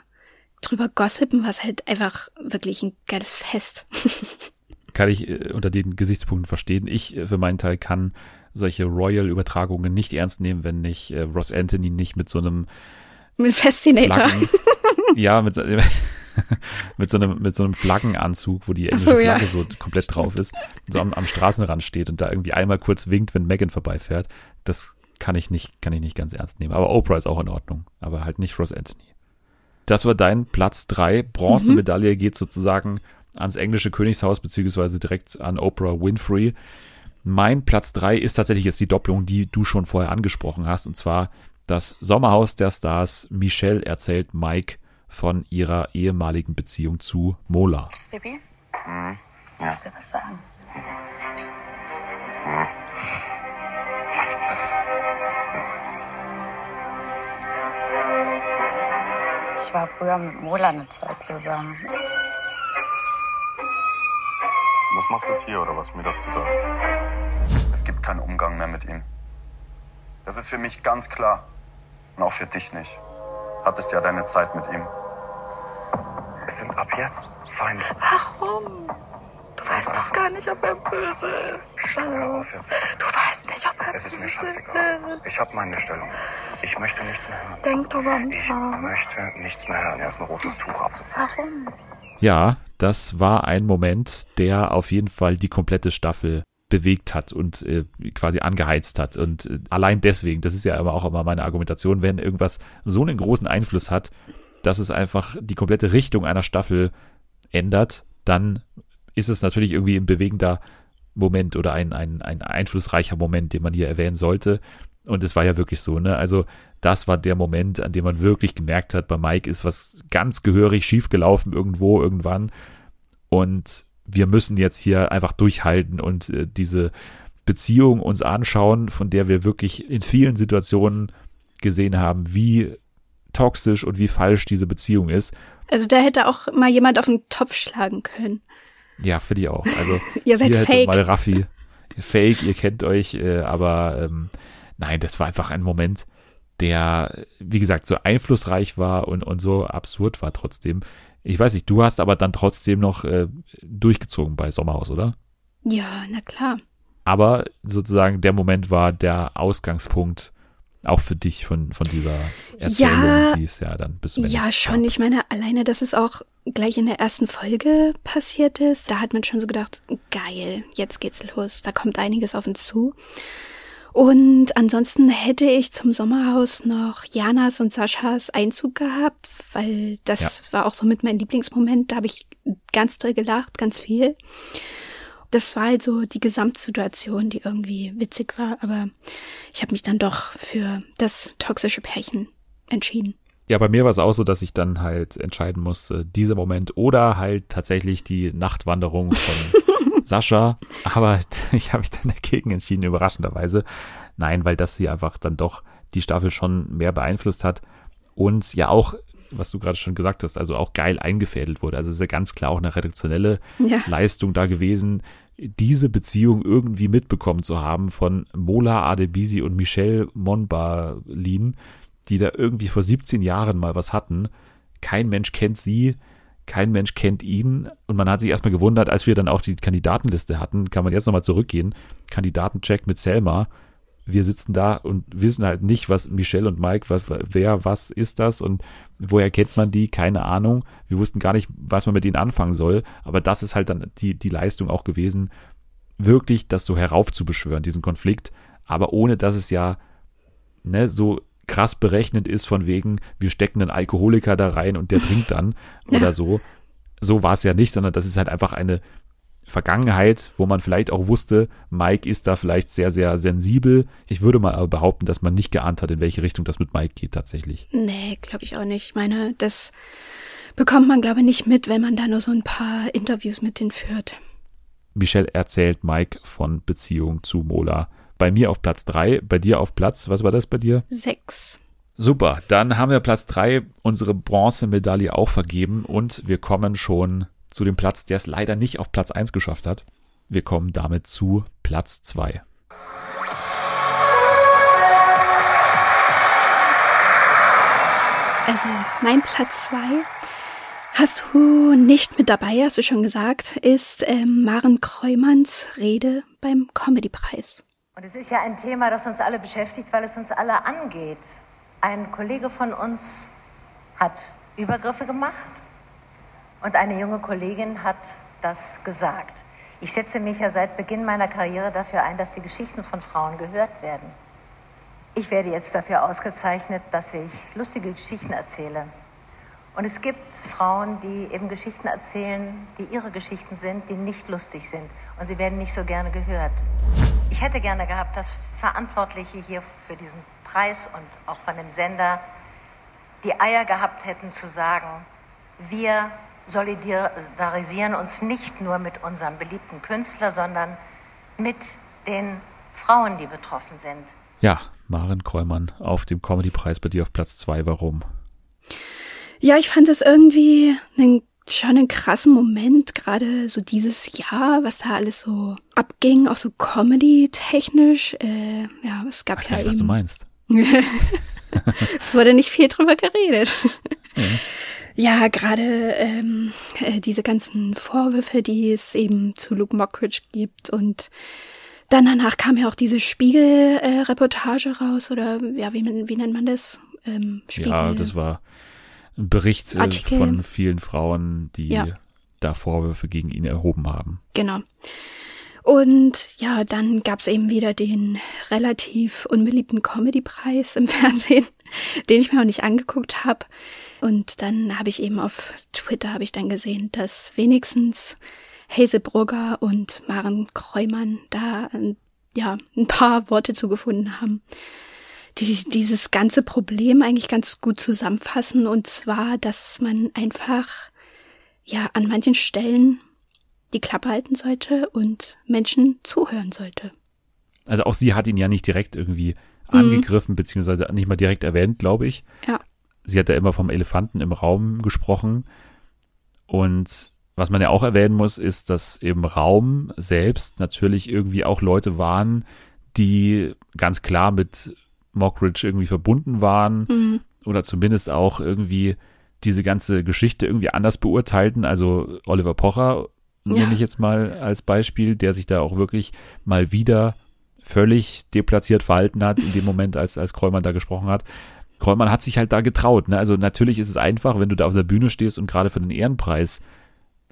drüber gossipen war es halt einfach wirklich ein geiles Fest. kann ich äh, unter den Gesichtspunkten verstehen. Ich äh, für meinen Teil kann solche Royal-Übertragungen nicht ernst nehmen, wenn nicht äh, Ross Anthony nicht mit so einem Mit Fascinator. Flaggen, ja, mit, so- mit so einem mit so einem Flaggenanzug, wo die englische so, ja. Flagge so komplett drauf ist, so am, am Straßenrand steht und da irgendwie einmal kurz winkt, wenn Megan vorbeifährt. Das kann ich nicht, kann ich nicht ganz ernst nehmen. Aber Oprah ist auch in Ordnung, aber halt nicht Ross Anthony. Das war dein Platz drei. Bronzemedaille geht sozusagen ans englische Königshaus, beziehungsweise direkt an Oprah Winfrey. Mein Platz drei ist tatsächlich jetzt die Doppelung, die du schon vorher angesprochen hast, und zwar das Sommerhaus der Stars. Michelle erzählt Mike von ihrer ehemaligen Beziehung zu Mola. Baby, Mhm. ich muss dir was sagen. Mhm. Was denn? Was ist denn? Ich war früher mit Mola eine Zeit zusammen. Was machst du jetzt hier oder was, mir das zu sagen? Es gibt keinen Umgang mehr mit ihm. Das ist für mich ganz klar. Und auch für dich nicht. Hattest ja deine Zeit mit ihm. Es sind ab jetzt Feinde. Warum? Du weißt doch gar nicht, ob er böse ist. Hör auf jetzt. Du weißt nicht, ob er Es ist mir böse scheißegal. ist. Ich habe meine Stellung. Ich möchte nichts mehr hören. Denk drüber Ich nach. möchte nichts mehr hören. Erst ein rotes Tuch ab sofort. Warum? Ja, das war ein Moment, der auf jeden Fall die komplette Staffel bewegt hat und äh, quasi angeheizt hat. Und äh, allein deswegen, das ist ja immer auch immer meine Argumentation, wenn irgendwas so einen großen Einfluss hat, dass es einfach die komplette Richtung einer Staffel ändert, dann ist es natürlich irgendwie ein bewegender Moment oder ein, ein, ein einflussreicher Moment, den man hier erwähnen sollte. Und es war ja wirklich so, ne? Also, das war der Moment, an dem man wirklich gemerkt hat, bei Mike ist was ganz gehörig schiefgelaufen irgendwo, irgendwann. Und wir müssen jetzt hier einfach durchhalten und äh, diese Beziehung uns anschauen, von der wir wirklich in vielen Situationen gesehen haben, wie toxisch und wie falsch diese Beziehung ist. Also da hätte auch mal jemand auf den Topf schlagen können. Ja, finde ich auch. Also Ihr seid hätte fake. mal Raffi fake, ihr kennt euch, äh, aber ähm, nein, das war einfach ein Moment, der, wie gesagt, so einflussreich war und, und so absurd war trotzdem. Ich weiß nicht, du hast aber dann trotzdem noch äh, durchgezogen bei Sommerhaus, oder? Ja, na klar. Aber sozusagen der Moment war der Ausgangspunkt auch für dich von, von dieser Erzählung, Ja. die es ja dann bis zum Ende Ja, schon. Ich meine, alleine, dass es auch gleich in der ersten Folge passiert ist, da hat man schon so gedacht, geil, jetzt geht's los. Da kommt einiges auf uns zu. Und ansonsten hätte ich zum Sommerhaus noch Janas und Saschas Einzug gehabt, weil das war auch so mit mein Lieblingsmoment. Da habe ich ganz doll gelacht, ganz viel. Das war halt so die Gesamtsituation, die irgendwie witzig war, aber ich habe mich dann doch für das toxische Pärchen entschieden. Ja, bei mir war es auch so, dass ich dann halt entscheiden musste, dieser Moment oder halt tatsächlich die Nachtwanderung von Sascha. Aber ich habe mich dann dagegen entschieden, überraschenderweise. Nein, weil das hier einfach dann doch die Staffel schon mehr beeinflusst hat und ja auch, was du gerade schon gesagt hast, also auch geil eingefädelt wurde. Also es ist ja ganz klar auch eine redaktionelle Ja. Leistung da gewesen, diese Beziehung irgendwie mitbekommen zu haben von Mola Adebisi und Michelle Monbalin, die da irgendwie vor 17 Jahren mal was hatten. Kein Mensch kennt sie, kein Mensch kennt ihn und man hat sich erstmal gewundert, als wir dann auch die Kandidatenliste hatten, kann man jetzt nochmal zurückgehen, Kandidatencheck mit Selma. Wir sitzen da und wissen halt nicht, was Michelle und Mike, was, wer, was ist das und woher kennt man die? Keine Ahnung. Wir wussten gar nicht, was man mit ihnen anfangen soll. Aber das ist halt dann die, die Leistung auch gewesen, wirklich das so heraufzubeschwören, diesen Konflikt. Aber ohne, dass es ja ne, so krass berechnet ist von wegen, wir stecken einen Alkoholiker da rein und der trinkt dann oder so. So war es ja nicht, sondern das ist halt einfach eine Vergangenheit, wo man vielleicht auch wusste, Mike ist da vielleicht sehr, sehr sensibel. Ich würde mal aber behaupten, dass man nicht geahnt hat, in welche Richtung das mit Mike geht tatsächlich. Nee, glaube ich auch nicht. Ich meine, das bekommt man, glaube ich, nicht mit, wenn man da nur so ein paar Interviews mit denen führt. Michelle erzählt Mike von Beziehung zu Mola. Bei mir auf Platz drei, bei dir auf Platz, was war das bei dir? Sechs. Super, dann haben wir Platz drei unsere Bronzemedaille auch vergeben und wir kommen schon zu dem Platz, der es leider nicht auf Platz eins geschafft hat. Wir kommen damit zu Platz zwei. Also mein Platz zwei hast du nicht mit dabei, hast du schon gesagt, ist ähm, Maren Kreumanns Rede beim Comedypreis. Und es ist ja ein Thema, das uns alle beschäftigt, weil es uns alle angeht. Ein Kollege von uns hat Übergriffe gemacht und eine junge Kollegin hat das gesagt. Ich setze mich ja seit Beginn meiner Karriere dafür ein, dass die Geschichten von Frauen gehört werden. Ich werde jetzt dafür ausgezeichnet, dass ich lustige Geschichten erzähle. Und es gibt Frauen, die eben Geschichten erzählen, die ihre Geschichten sind, die nicht lustig sind. Und sie werden nicht so gerne gehört. Ich hätte gerne gehabt, dass Verantwortliche hier für diesen Preis und auch von dem Sender die Eier gehabt hätten zu sagen, wir solidarisieren uns nicht nur mit unserem beliebten Künstler, sondern mit den Frauen, die betroffen sind. Ja, Maren Kräumann auf dem Comedy-Preis bei dir auf Platz zwei. Warum? Ja, ich fand das irgendwie einen, schon einen krassen Moment, gerade so dieses Jahr, was da alles so abging, auch so Comedy-technisch. Äh, ja, es gab Weiß ja nicht, was du meinst. es wurde nicht viel drüber geredet. Mhm. Ja, gerade ähm, äh, diese ganzen Vorwürfe, die es eben zu Luke Mockridge gibt und dann danach kam ja auch diese Spiegel-Reportage raus oder ja, wie, wie nennt man das? Ähm, Spiegel. Ja, das war Bericht äh, Artikel. von vielen Frauen, die Ja. da Vorwürfe gegen ihn erhoben haben. Genau. Und ja, dann gab's eben wieder den relativ unbeliebten Comedy-Preis im Fernsehen, den ich mir auch nicht angeguckt habe. Und dann habe ich eben auf Twitter habe ich dann gesehen, dass wenigstens Hazelbrugger und Maren Kreumann da ja ein paar Worte zugefunden haben, die dieses ganze Problem eigentlich ganz gut zusammenfassen. Und zwar, dass man einfach ja an manchen Stellen die Klappe halten sollte und Menschen zuhören sollte. Also auch sie hat ihn ja nicht direkt irgendwie Mhm. angegriffen, beziehungsweise nicht mal direkt erwähnt, glaube ich. Ja. Sie hat ja immer vom Elefanten im Raum gesprochen. Und was man ja auch erwähnen muss, ist, dass im Raum selbst natürlich irgendwie auch Leute waren, die ganz klar mit Mockridge irgendwie verbunden waren Mhm. oder zumindest auch irgendwie diese ganze Geschichte irgendwie anders beurteilten. Also Oliver Pocher Ja. nehme ich jetzt mal als Beispiel, der sich da auch wirklich mal wieder völlig deplatziert verhalten hat in dem Moment, als, als Kräumann da gesprochen hat. Kräumann hat sich halt da getraut. Ne? Also natürlich ist es einfach, wenn du da auf der Bühne stehst und gerade für den Ehrenpreis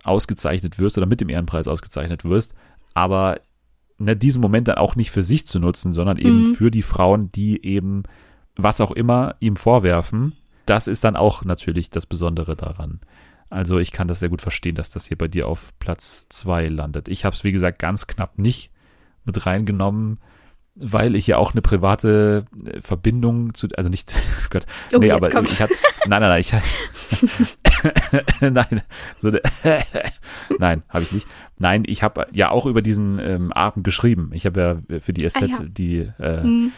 ausgezeichnet wirst oder mit dem Ehrenpreis ausgezeichnet wirst, aber ne, diesen Moment dann auch nicht für sich zu nutzen, sondern eben Mhm. für die Frauen, die eben was auch immer ihm vorwerfen. Das ist dann auch natürlich das Besondere daran. Also ich kann das sehr gut verstehen, dass das hier bei dir auf Platz zwei landet. Ich habe es, wie gesagt, ganz knapp nicht mit reingenommen, weil ich ja auch eine private äh, Verbindung zu, also nicht, Gott, Oh, nee, aber kommt's. ich hatte, nein, nein, nein, ich nein, so nein, habe ich nicht. Nein, ich habe ja auch über diesen ähm, Abend geschrieben. Ich habe ja für die SZ Ah, ja. die äh, Mhm.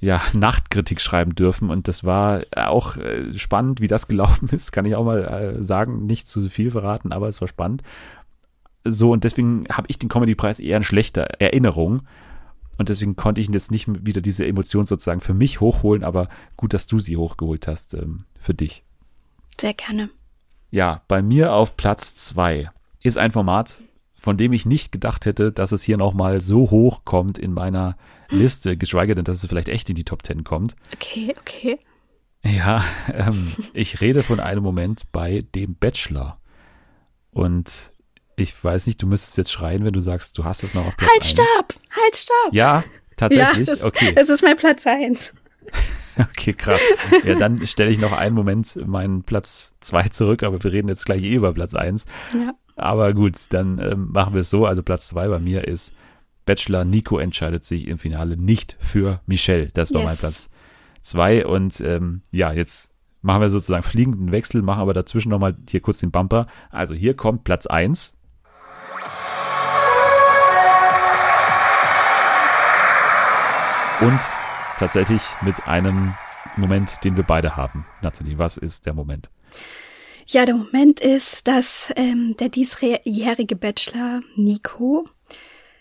ja, Nachtkritik schreiben dürfen und das war auch äh, spannend, wie das gelaufen ist, kann ich auch mal äh, sagen, nicht zu viel verraten, aber es war spannend. So und deswegen habe ich den Comedy-Preis eher in schlechter Erinnerung und deswegen konnte ich jetzt nicht wieder diese Emotion sozusagen für mich hochholen, aber gut, dass du sie hochgeholt hast ähm, für dich. Sehr gerne. Ja, bei mir auf Platz zwei ist ein Format, von dem ich nicht gedacht hätte, dass es hier nochmal so hoch kommt in meiner Liste, geschweige denn, dass es vielleicht echt in die Top Ten kommt. Okay, okay. Ja, ähm, ich rede von einem Moment bei dem Bachelor. Und ich weiß nicht, du müsstest jetzt schreien, wenn du sagst, du hast es noch auf Platz Halt, eins. stopp! Halt, stopp! Ja, tatsächlich? Ja, das, okay. Das ist mein Platz eins. Okay, krass. Ja, dann stelle ich noch einen Moment meinen Platz zwei zurück, aber wir reden jetzt gleich eh über Platz eins. Ja. Aber gut, dann ähm, machen wir es so. Also Platz zwei bei mir ist Bachelor Nico entscheidet sich im Finale nicht für Michelle. Das war Yes. mein Platz zwei. Und ähm, ja, jetzt machen wir sozusagen fliegenden Wechsel, machen aber dazwischen nochmal hier kurz den Bumper. Also hier kommt Platz eins. Und tatsächlich mit einem Moment, den wir beide haben. Nathalie, was ist der Moment? Ja, der Moment ist, dass ähm, der diesjährige Bachelor Nico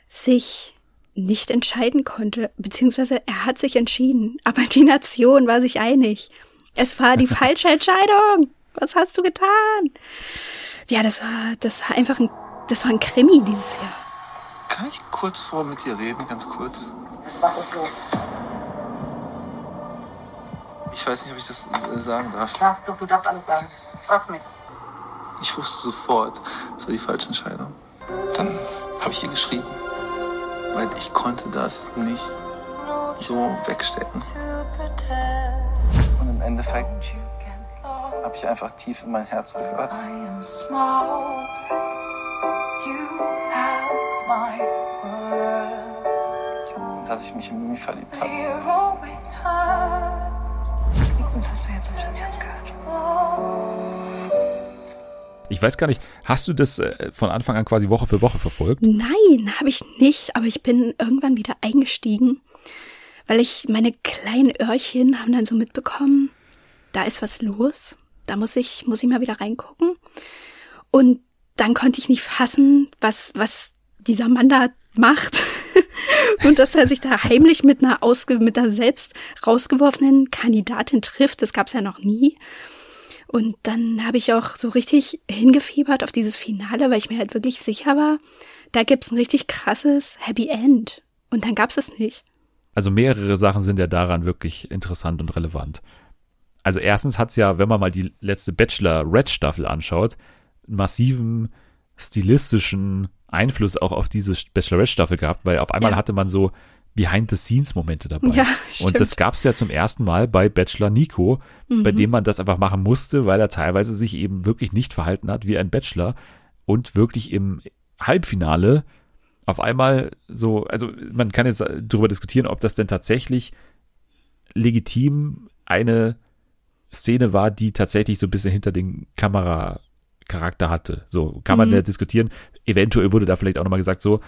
sich nicht entscheiden konnte, beziehungsweise er hat sich entschieden, aber die Nation war sich einig. Es war die falsche Entscheidung. Was hast du getan? Ja, das war, das war einfach ein, das war ein Krimi dieses Jahr. Kann ich kurz vor mit dir reden, ganz kurz? Was ist los? Ich weiß nicht, ob ich das äh, sagen darf. Ja, doch, du darfst alles sagen. Frag's mich. Ich wusste sofort, es war die falsche Entscheidung. Dann habe ich ihr geschrieben, weil ich konnte das nicht so wegstecken. Und im Endeffekt habe ich einfach tief in mein Herz gehört. Dass ich mich in Mimi verliebt habe. Wenigstens hast du jetzt auf dein Herz gehört. Ich weiß gar nicht, hast du das äh, von Anfang an quasi Woche für Woche verfolgt? Nein, habe ich nicht, aber ich bin irgendwann wieder eingestiegen, weil ich meine kleinen Öhrchen haben dann so mitbekommen, da ist was los, da muss ich muss ich mal wieder reingucken und dann konnte ich nicht fassen, was was dieser Mann da macht und dass er sich da heimlich mit einer ausge mit einer selbst rausgeworfenen Kandidatin trifft, das gab's ja noch nie. Und dann habe ich auch so richtig hingefiebert auf dieses Finale, weil ich mir halt wirklich sicher war, da gibt's ein richtig krasses Happy End. Und dann gab's es nicht. Also mehrere Sachen sind ja daran wirklich interessant und relevant. Also erstens hat's ja, wenn man mal die letzte Bachelor Red Staffel anschaut, einen massiven stilistischen Einfluss auch auf diese Bachelorette Staffel gehabt, weil auf einmal Ja. hatte man so Behind-the-Scenes-Momente dabei. Ja, und das gab's ja zum ersten Mal bei Bachelor Nico, bei Mhm. dem man das einfach machen musste, weil er teilweise sich eben wirklich nicht verhalten hat wie ein Bachelor und wirklich im Halbfinale auf einmal so, also man kann jetzt darüber diskutieren, ob das denn tatsächlich legitim eine Szene war, die tatsächlich so ein bisschen hinter den Kameracharakter hatte. So kann man Mhm. ja diskutieren. Eventuell wurde da vielleicht auch nochmal gesagt, so,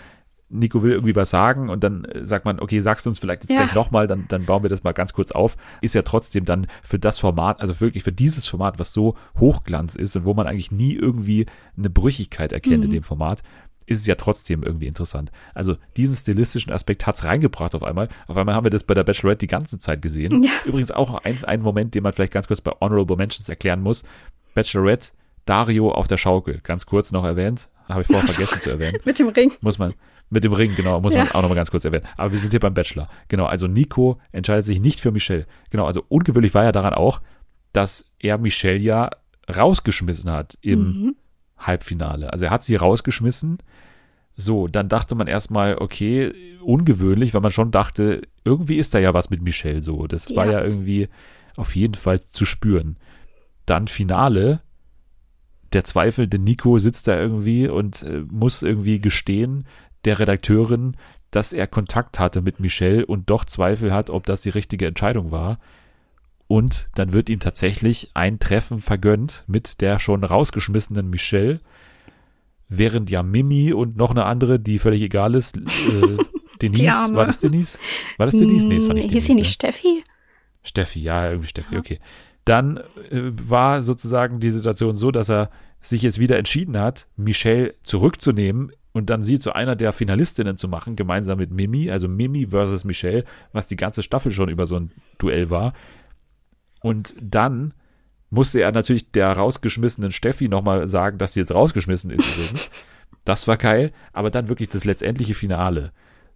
Nico will irgendwie was sagen und dann äh, sagt man, okay, sagst du uns vielleicht jetzt Ja. gleich nochmal, dann, dann bauen wir das mal ganz kurz auf. Ist ja trotzdem dann für das Format, also wirklich für dieses Format, was so Hochglanz ist und wo man eigentlich nie irgendwie eine Brüchigkeit erkennt in Mhm. dem Format, ist es ja trotzdem irgendwie interessant. Also diesen stilistischen Aspekt hat's reingebracht auf einmal. Auf einmal haben wir das bei der Bachelorette die ganze Zeit gesehen. Ja. Übrigens auch ein, ein Moment, den man vielleicht ganz kurz bei Honorable Mentions erklären muss. Bachelorette, Dario auf der Schaukel. Ganz kurz noch erwähnt. Habe ich vorher vergessen zu erwähnen. Mit dem Ring. Muss man, mit dem Ring, genau, muss man Ja. auch nochmal ganz kurz erwähnen. Aber wir sind hier beim Bachelor. Genau, also Nico entscheidet sich nicht für Michelle. Genau, also ungewöhnlich war ja daran auch, dass er Michelle ja rausgeschmissen hat im Mhm. Halbfinale. Also er hat sie rausgeschmissen. So, dann dachte man erstmal, okay, ungewöhnlich, weil man schon dachte, irgendwie ist da ja was mit Michelle so. Das war Ja. ja irgendwie auf jeden Fall zu spüren. Dann Finale, der zweifelnde Nico sitzt da irgendwie und äh, muss irgendwie gestehen, der Redakteurin, dass er Kontakt hatte mit Michelle und doch Zweifel hat, ob das die richtige Entscheidung war. Und dann wird ihm tatsächlich ein Treffen vergönnt mit der schon rausgeschmissenen Michelle, während ja Mimi und noch eine andere, die völlig egal ist, äh, Denise, war das Denise? War das Denise? Nee, das war nicht Hm, Denise. Hieß sie nicht ne? Steffi? Steffi, ja, irgendwie Steffi, okay. Dann äh, war sozusagen die Situation so, dass er sich jetzt wieder entschieden hat, Michelle zurückzunehmen und dann sie zu einer der Finalistinnen zu machen, gemeinsam mit Mimi, also Mimi versus Michelle, was die ganze Staffel schon über so ein Duell war. Und dann musste er natürlich der rausgeschmissenen Steffi nochmal sagen, dass sie jetzt rausgeschmissen ist übrigens. Das war geil, aber dann wirklich das letztendliche Finale,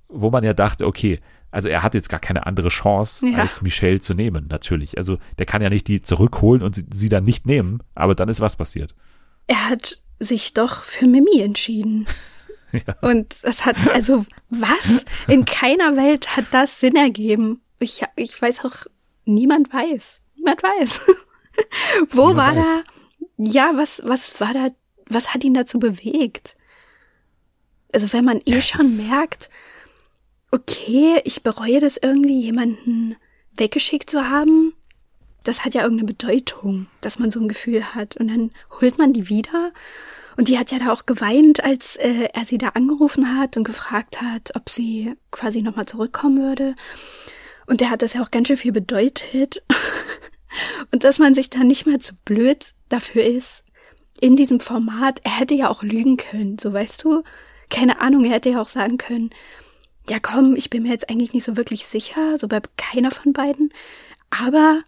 wo man ja dachte, okay, also er hat jetzt gar keine andere Chance, Ja. als Michelle zu nehmen, natürlich. Also der kann ja nicht die zurückholen und sie, sie dann nicht nehmen, aber dann ist was passiert. Er hat sich doch für Mimi entschieden. Ja. Und das hat, also was? In keiner Welt hat das Sinn ergeben. Ich, ich weiß auch, niemand weiß. Niemand weiß. Wo Niemand war weiß. da, ja, was, was war da was hat ihn dazu bewegt? Also wenn man eh Ja, schon merkt, okay, ich bereue das irgendwie, jemanden weggeschickt zu haben, das hat ja irgendeine Bedeutung, dass man so ein Gefühl hat. Und dann holt man die wieder. Und die hat ja da auch geweint, als äh, er sie da angerufen hat und gefragt hat, ob sie quasi nochmal zurückkommen würde. Und der hat das ja auch ganz schön viel bedeutet. und dass man sich dann nicht mal zu blöd dafür ist, in diesem Format, er hätte ja auch lügen können, so weißt du? Keine Ahnung, er hätte ja auch sagen können, ja komm, ich bin mir jetzt eigentlich nicht so wirklich sicher, so bei keiner von beiden. Aber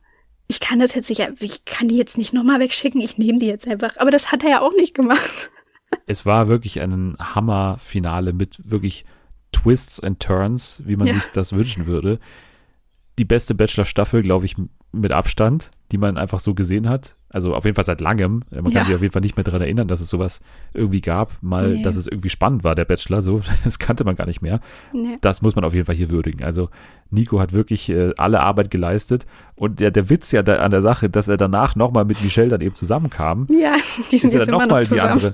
ich kann das jetzt nicht, ich kann die jetzt nicht nochmal wegschicken, ich nehme die jetzt einfach. Aber das hat er ja auch nicht gemacht. Es war wirklich ein Hammer-Finale mit wirklich Twists and Turns, wie man Ja. sich das wünschen würde. Die beste Bachelor-Staffel, glaube ich, mit Abstand, die man einfach so gesehen hat. Also auf jeden Fall seit langem. Man kann Ja. sich auf jeden Fall nicht mehr daran erinnern, dass es sowas irgendwie gab. Mal, Nee. dass es irgendwie spannend war, der Bachelor. So, das kannte man gar nicht mehr. Nee. Das muss man auf jeden Fall hier würdigen. Also Nico hat wirklich äh, alle Arbeit geleistet. Und der, der Witz ja da, an der Sache, dass er danach nochmal mit Michelle dann eben zusammenkam, Ja, die sind ist ja jetzt dann immer noch die zusammen. andere.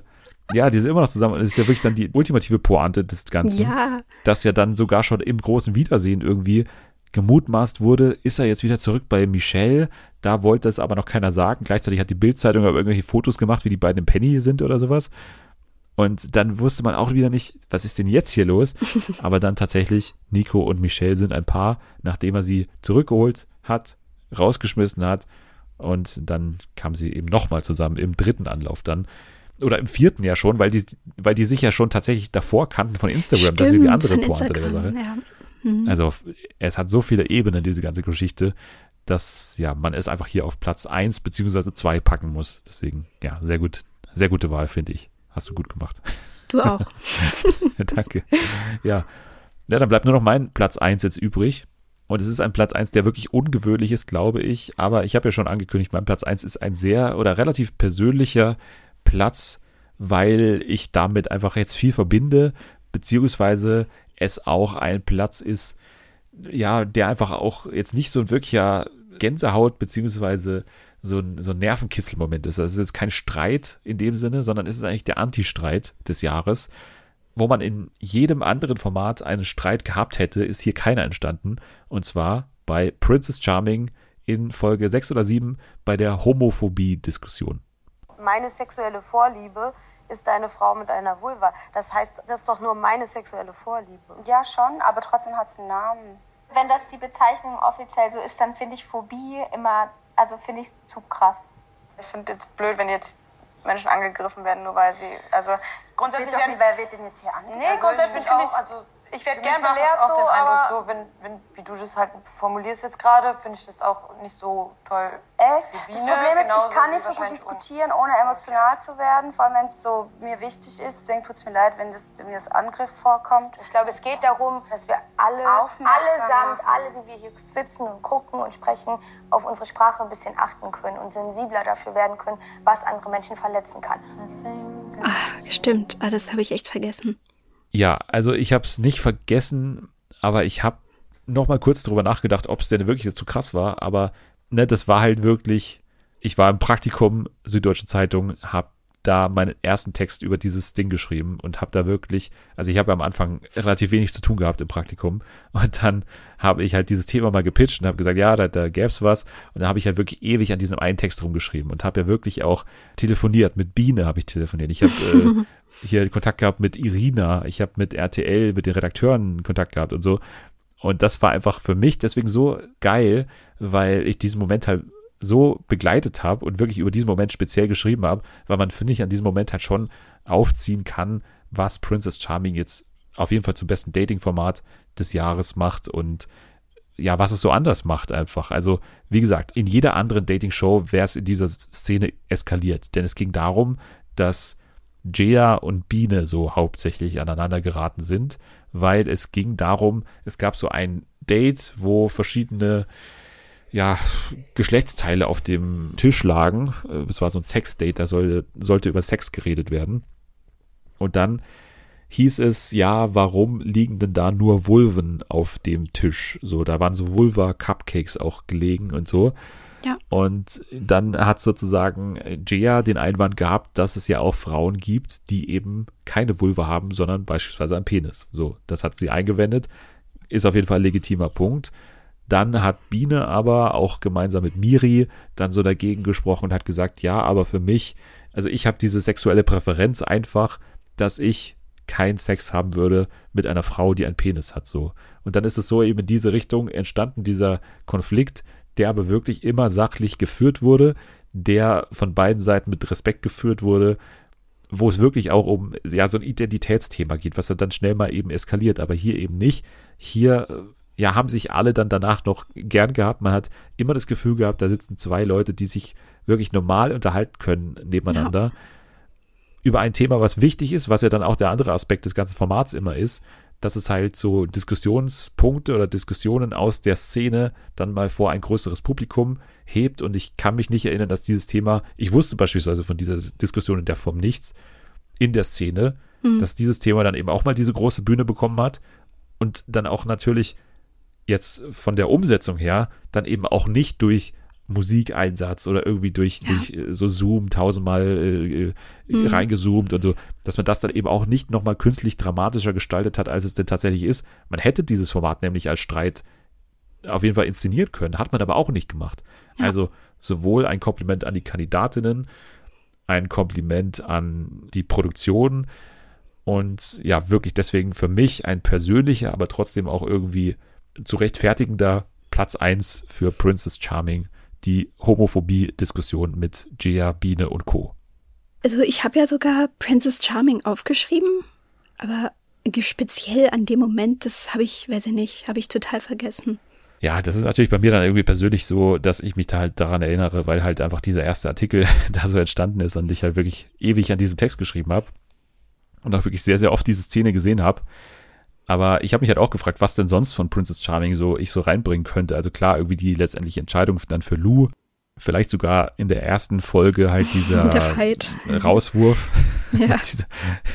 Ja, die sind immer noch zusammen. Und es ist ja wirklich dann die ultimative Pointe des Ganzen. Ja. Dass ja dann sogar schon im großen Wiedersehen irgendwie gemutmaßt wurde, ist er jetzt wieder zurück bei Michelle. Da wollte es aber noch keiner sagen. Gleichzeitig hat die Bildzeitung aber irgendwelche Fotos gemacht, wie die beiden im Penny sind oder sowas. Und dann wusste man auch wieder nicht, was ist denn jetzt hier los? Aber dann tatsächlich, Nico und Michelle sind ein Paar, nachdem er sie zurückgeholt hat, rausgeschmissen hat. Und dann kamen sie eben nochmal zusammen im dritten Anlauf dann. Oder im vierten ja schon, weil die, weil die sich ja schon tatsächlich davor kannten von Instagram. das ist die Stimmt, andere Pointe der Sache. Ja. Mhm. Also es hat so viele Ebenen, diese ganze Geschichte, dass ja man es einfach hier auf Platz 1 beziehungsweise 2 packen muss. Deswegen, ja, sehr gut, sehr gute Wahl, finde ich. Hast du gut gemacht. Du auch. Danke. Ja. ja, dann bleibt nur noch mein Platz 1 jetzt übrig. Und es ist ein Platz 1, der wirklich ungewöhnlich ist, glaube ich. Aber ich habe ja schon angekündigt, mein Platz 1 ist ein sehr oder relativ persönlicher Platz, weil ich damit einfach jetzt viel verbinde, beziehungsweise es auch ein Platz ist, ja, der einfach auch jetzt nicht so ein wirklicher Gänsehaut, beziehungsweise so ein, so ein Nervenkitzelmoment ist. Also es ist kein Streit in dem Sinne, sondern es ist eigentlich der Anti-Streit des Jahres. Wo man in jedem anderen Format einen Streit gehabt hätte, ist hier keiner entstanden. Und zwar bei Princess Charming in Folge 6 oder 7 bei der Homophobie-Diskussion. Meine sexuelle Vorliebe ist eine Frau mit einer Vulva. Das heißt, das ist doch nur meine sexuelle Vorliebe. Ja, schon, aber trotzdem hat es einen Namen. Wenn das die Bezeichnung offiziell so ist, dann finde ich Phobie immer, also finde ich zu krass. Ich finde jetzt blöd, wenn jetzt Menschen angegriffen werden, nur weil sie, also grundsätzlich Es geht doch werden, nicht, wer wird denn jetzt hier angegriffen? Nee, Also grundsätzlich ich finde auch, ich, also ich werde für gern mich macht belehrt das auch so, den Eindruck, aber so, wenn, wenn, wie du das halt formulierst jetzt gerade, finde ich das auch nicht so toll. Echt? Das Problem ist, ich kann nicht so gut diskutieren, ohne emotional zu werden, vor allem wenn es so mir wichtig ist. Deswegen tut es mir leid, wenn, das, wenn mir das Angriff vorkommt. Ich glaube, es geht darum, dass wir alle, allesamt, machen. alle, die wir hier sitzen und gucken und sprechen, auf unsere Sprache ein bisschen achten können und sensibler dafür werden können, was andere Menschen verletzen kann. Stimmt, ah, das habe ich echt vergessen. Ja, also ich habe es nicht vergessen, aber ich habe noch mal kurz drüber nachgedacht, ob es denn wirklich zu krass war. Aber ne, das war halt wirklich. Ich war im Praktikum Süddeutsche Zeitung, habe da meinen ersten Text über dieses Ding geschrieben und habe da wirklich, also ich habe am Anfang relativ wenig zu tun gehabt im Praktikum und dann habe ich halt dieses Thema mal gepitcht und habe gesagt, ja, da, da gäb's was und da habe ich halt wirklich ewig an diesem einen Text rumgeschrieben und habe ja wirklich auch telefoniert, mit Biene habe ich telefoniert, ich habe äh, hier Kontakt gehabt mit Irina, ich habe mit RTL, mit den Redakteuren Kontakt gehabt und so. Und das war einfach für mich deswegen so geil, weil ich diesen Moment halt so begleitet habe und wirklich über diesen Moment speziell geschrieben habe, weil man, finde ich, an diesem Moment halt schon aufziehen kann, was Princess Charming jetzt auf jeden Fall zum besten Dating-Format des Jahres macht und ja, was es so anders macht einfach. Also, wie gesagt, in jeder anderen Dating-Show wäre es in dieser Szene eskaliert, denn es ging darum, dass Jaya und Biene so hauptsächlich aneinander geraten sind, weil es ging darum, es gab so ein Date, wo verschiedene ja, Geschlechtsteile auf dem Tisch lagen. Äh, Es war so ein Sex-Date, da soll, sollte über Sex geredet werden. Und dann hieß es, ja, warum liegen denn da nur Vulven auf dem Tisch? So, da waren so Vulva-Cupcakes auch gelegen und so. Ja. Und dann hat sozusagen Jia den Einwand gehabt, dass es ja auch Frauen gibt, die eben keine Vulva haben, sondern beispielsweise einen Penis. So, das hat sie eingewendet. Ist auf jeden Fall ein legitimer Punkt. Dann hat Biene aber auch gemeinsam mit Miri dann so dagegen gesprochen und hat gesagt, ja, aber für mich, also ich habe diese sexuelle Präferenz einfach, dass ich keinen Sex haben würde mit einer Frau, die einen Penis hat, so. Und dann ist es so eben in diese Richtung entstanden, dieser Konflikt, der aber wirklich immer sachlich geführt wurde, der von beiden Seiten mit Respekt geführt wurde, wo es wirklich auch um ja so ein Identitätsthema geht, was dann schnell mal eben eskaliert, aber hier eben nicht. Hier ja haben sich alle dann danach noch gern gehabt. Man hat immer das Gefühl gehabt, da sitzen zwei Leute, die sich wirklich normal unterhalten können nebeneinander. Ja. Über ein Thema, was wichtig ist, was ja dann auch der andere Aspekt des ganzen Formats immer ist, dass es halt so Diskussionspunkte oder Diskussionen aus der Szene dann mal vor ein größeres Publikum hebt. Und ich kann mich nicht erinnern, dass dieses Thema, ich wusste beispielsweise von dieser Diskussion in der Form nichts in der Szene, mhm. dass dieses Thema dann eben auch mal diese große Bühne bekommen hat und dann auch natürlich jetzt von der Umsetzung her dann eben auch nicht durch Musikeinsatz oder irgendwie durch, ja. durch äh, so Zoom tausendmal äh, äh, mhm. reingezoomt und so, dass man das dann eben auch nicht nochmal künstlich dramatischer gestaltet hat, als es denn tatsächlich ist. Man hätte dieses Format nämlich als Streit auf jeden Fall inszenieren können, hat man aber auch nicht gemacht. Ja. Also sowohl ein Kompliment an die Kandidatinnen, ein Kompliment an die Produktion und ja, wirklich deswegen für mich ein persönlicher, aber trotzdem auch irgendwie zu rechtfertigender Platz 1 für Princess Charming die Homophobie-Diskussion mit Gia, Biene und Co. Also ich habe ja sogar Princess Charming aufgeschrieben, aber speziell an dem Moment, das habe ich, weiß ich nicht, habe ich total vergessen. Ja, das ist natürlich bei mir dann irgendwie persönlich so, dass ich mich da halt daran erinnere, weil halt einfach dieser erste Artikel da so entstanden ist und ich halt wirklich ewig an diesem Text geschrieben habe und auch wirklich sehr, sehr oft diese Szene gesehen habe. Aber ich habe mich halt auch gefragt, was denn sonst von Princess Charming so ich so reinbringen könnte. Also klar, irgendwie die letztendliche Entscheidung dann für Lou. Vielleicht sogar in der ersten Folge halt dieser Rauswurf. Ja.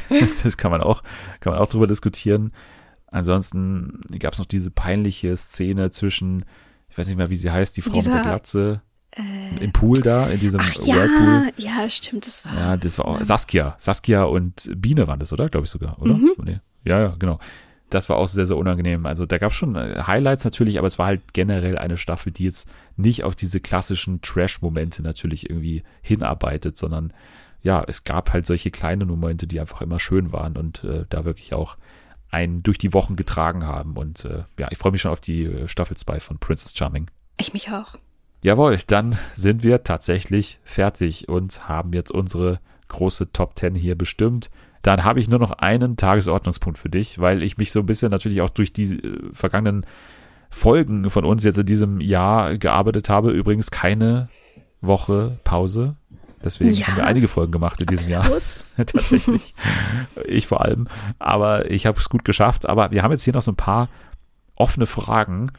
das kann man auch, kann man auch drüber diskutieren. Ansonsten gab es noch diese peinliche Szene zwischen, ich weiß nicht mehr, wie sie heißt, die Frau dieser, mit der Glatze. Äh, Im Pool da, in diesem ach, Whirlpool. Ja, ja, stimmt, das war. Ja, das war auch Saskia. Saskia und Biene waren das, oder? Glaube ich sogar, oder? Mhm. Nee. Ja, ja, genau das war auch sehr, sehr unangenehm. Also da gab es schon äh, Highlights natürlich, aber es war halt generell eine Staffel, die jetzt nicht auf diese klassischen Trash-Momente natürlich irgendwie hinarbeitet, sondern ja, es gab halt solche kleinen Momente, die einfach immer schön waren und äh, da wirklich auch einen durch die Wochen getragen haben. Und äh, ja, ich freue mich schon auf die äh, Staffel 2 von Princess Charming. Ich mich auch. Jawohl, dann sind wir tatsächlich fertig und haben jetzt unsere große Top 10 hier bestimmt dann habe ich nur noch einen Tagesordnungspunkt für dich, weil ich mich so ein bisschen natürlich auch durch die äh, vergangenen Folgen von uns jetzt in diesem Jahr gearbeitet habe. Übrigens keine Woche Pause. Deswegen ja. haben wir einige Folgen gemacht in diesem Jahr. Tatsächlich. ich vor allem. Aber ich habe es gut geschafft. Aber wir haben jetzt hier noch so ein paar offene Fragen,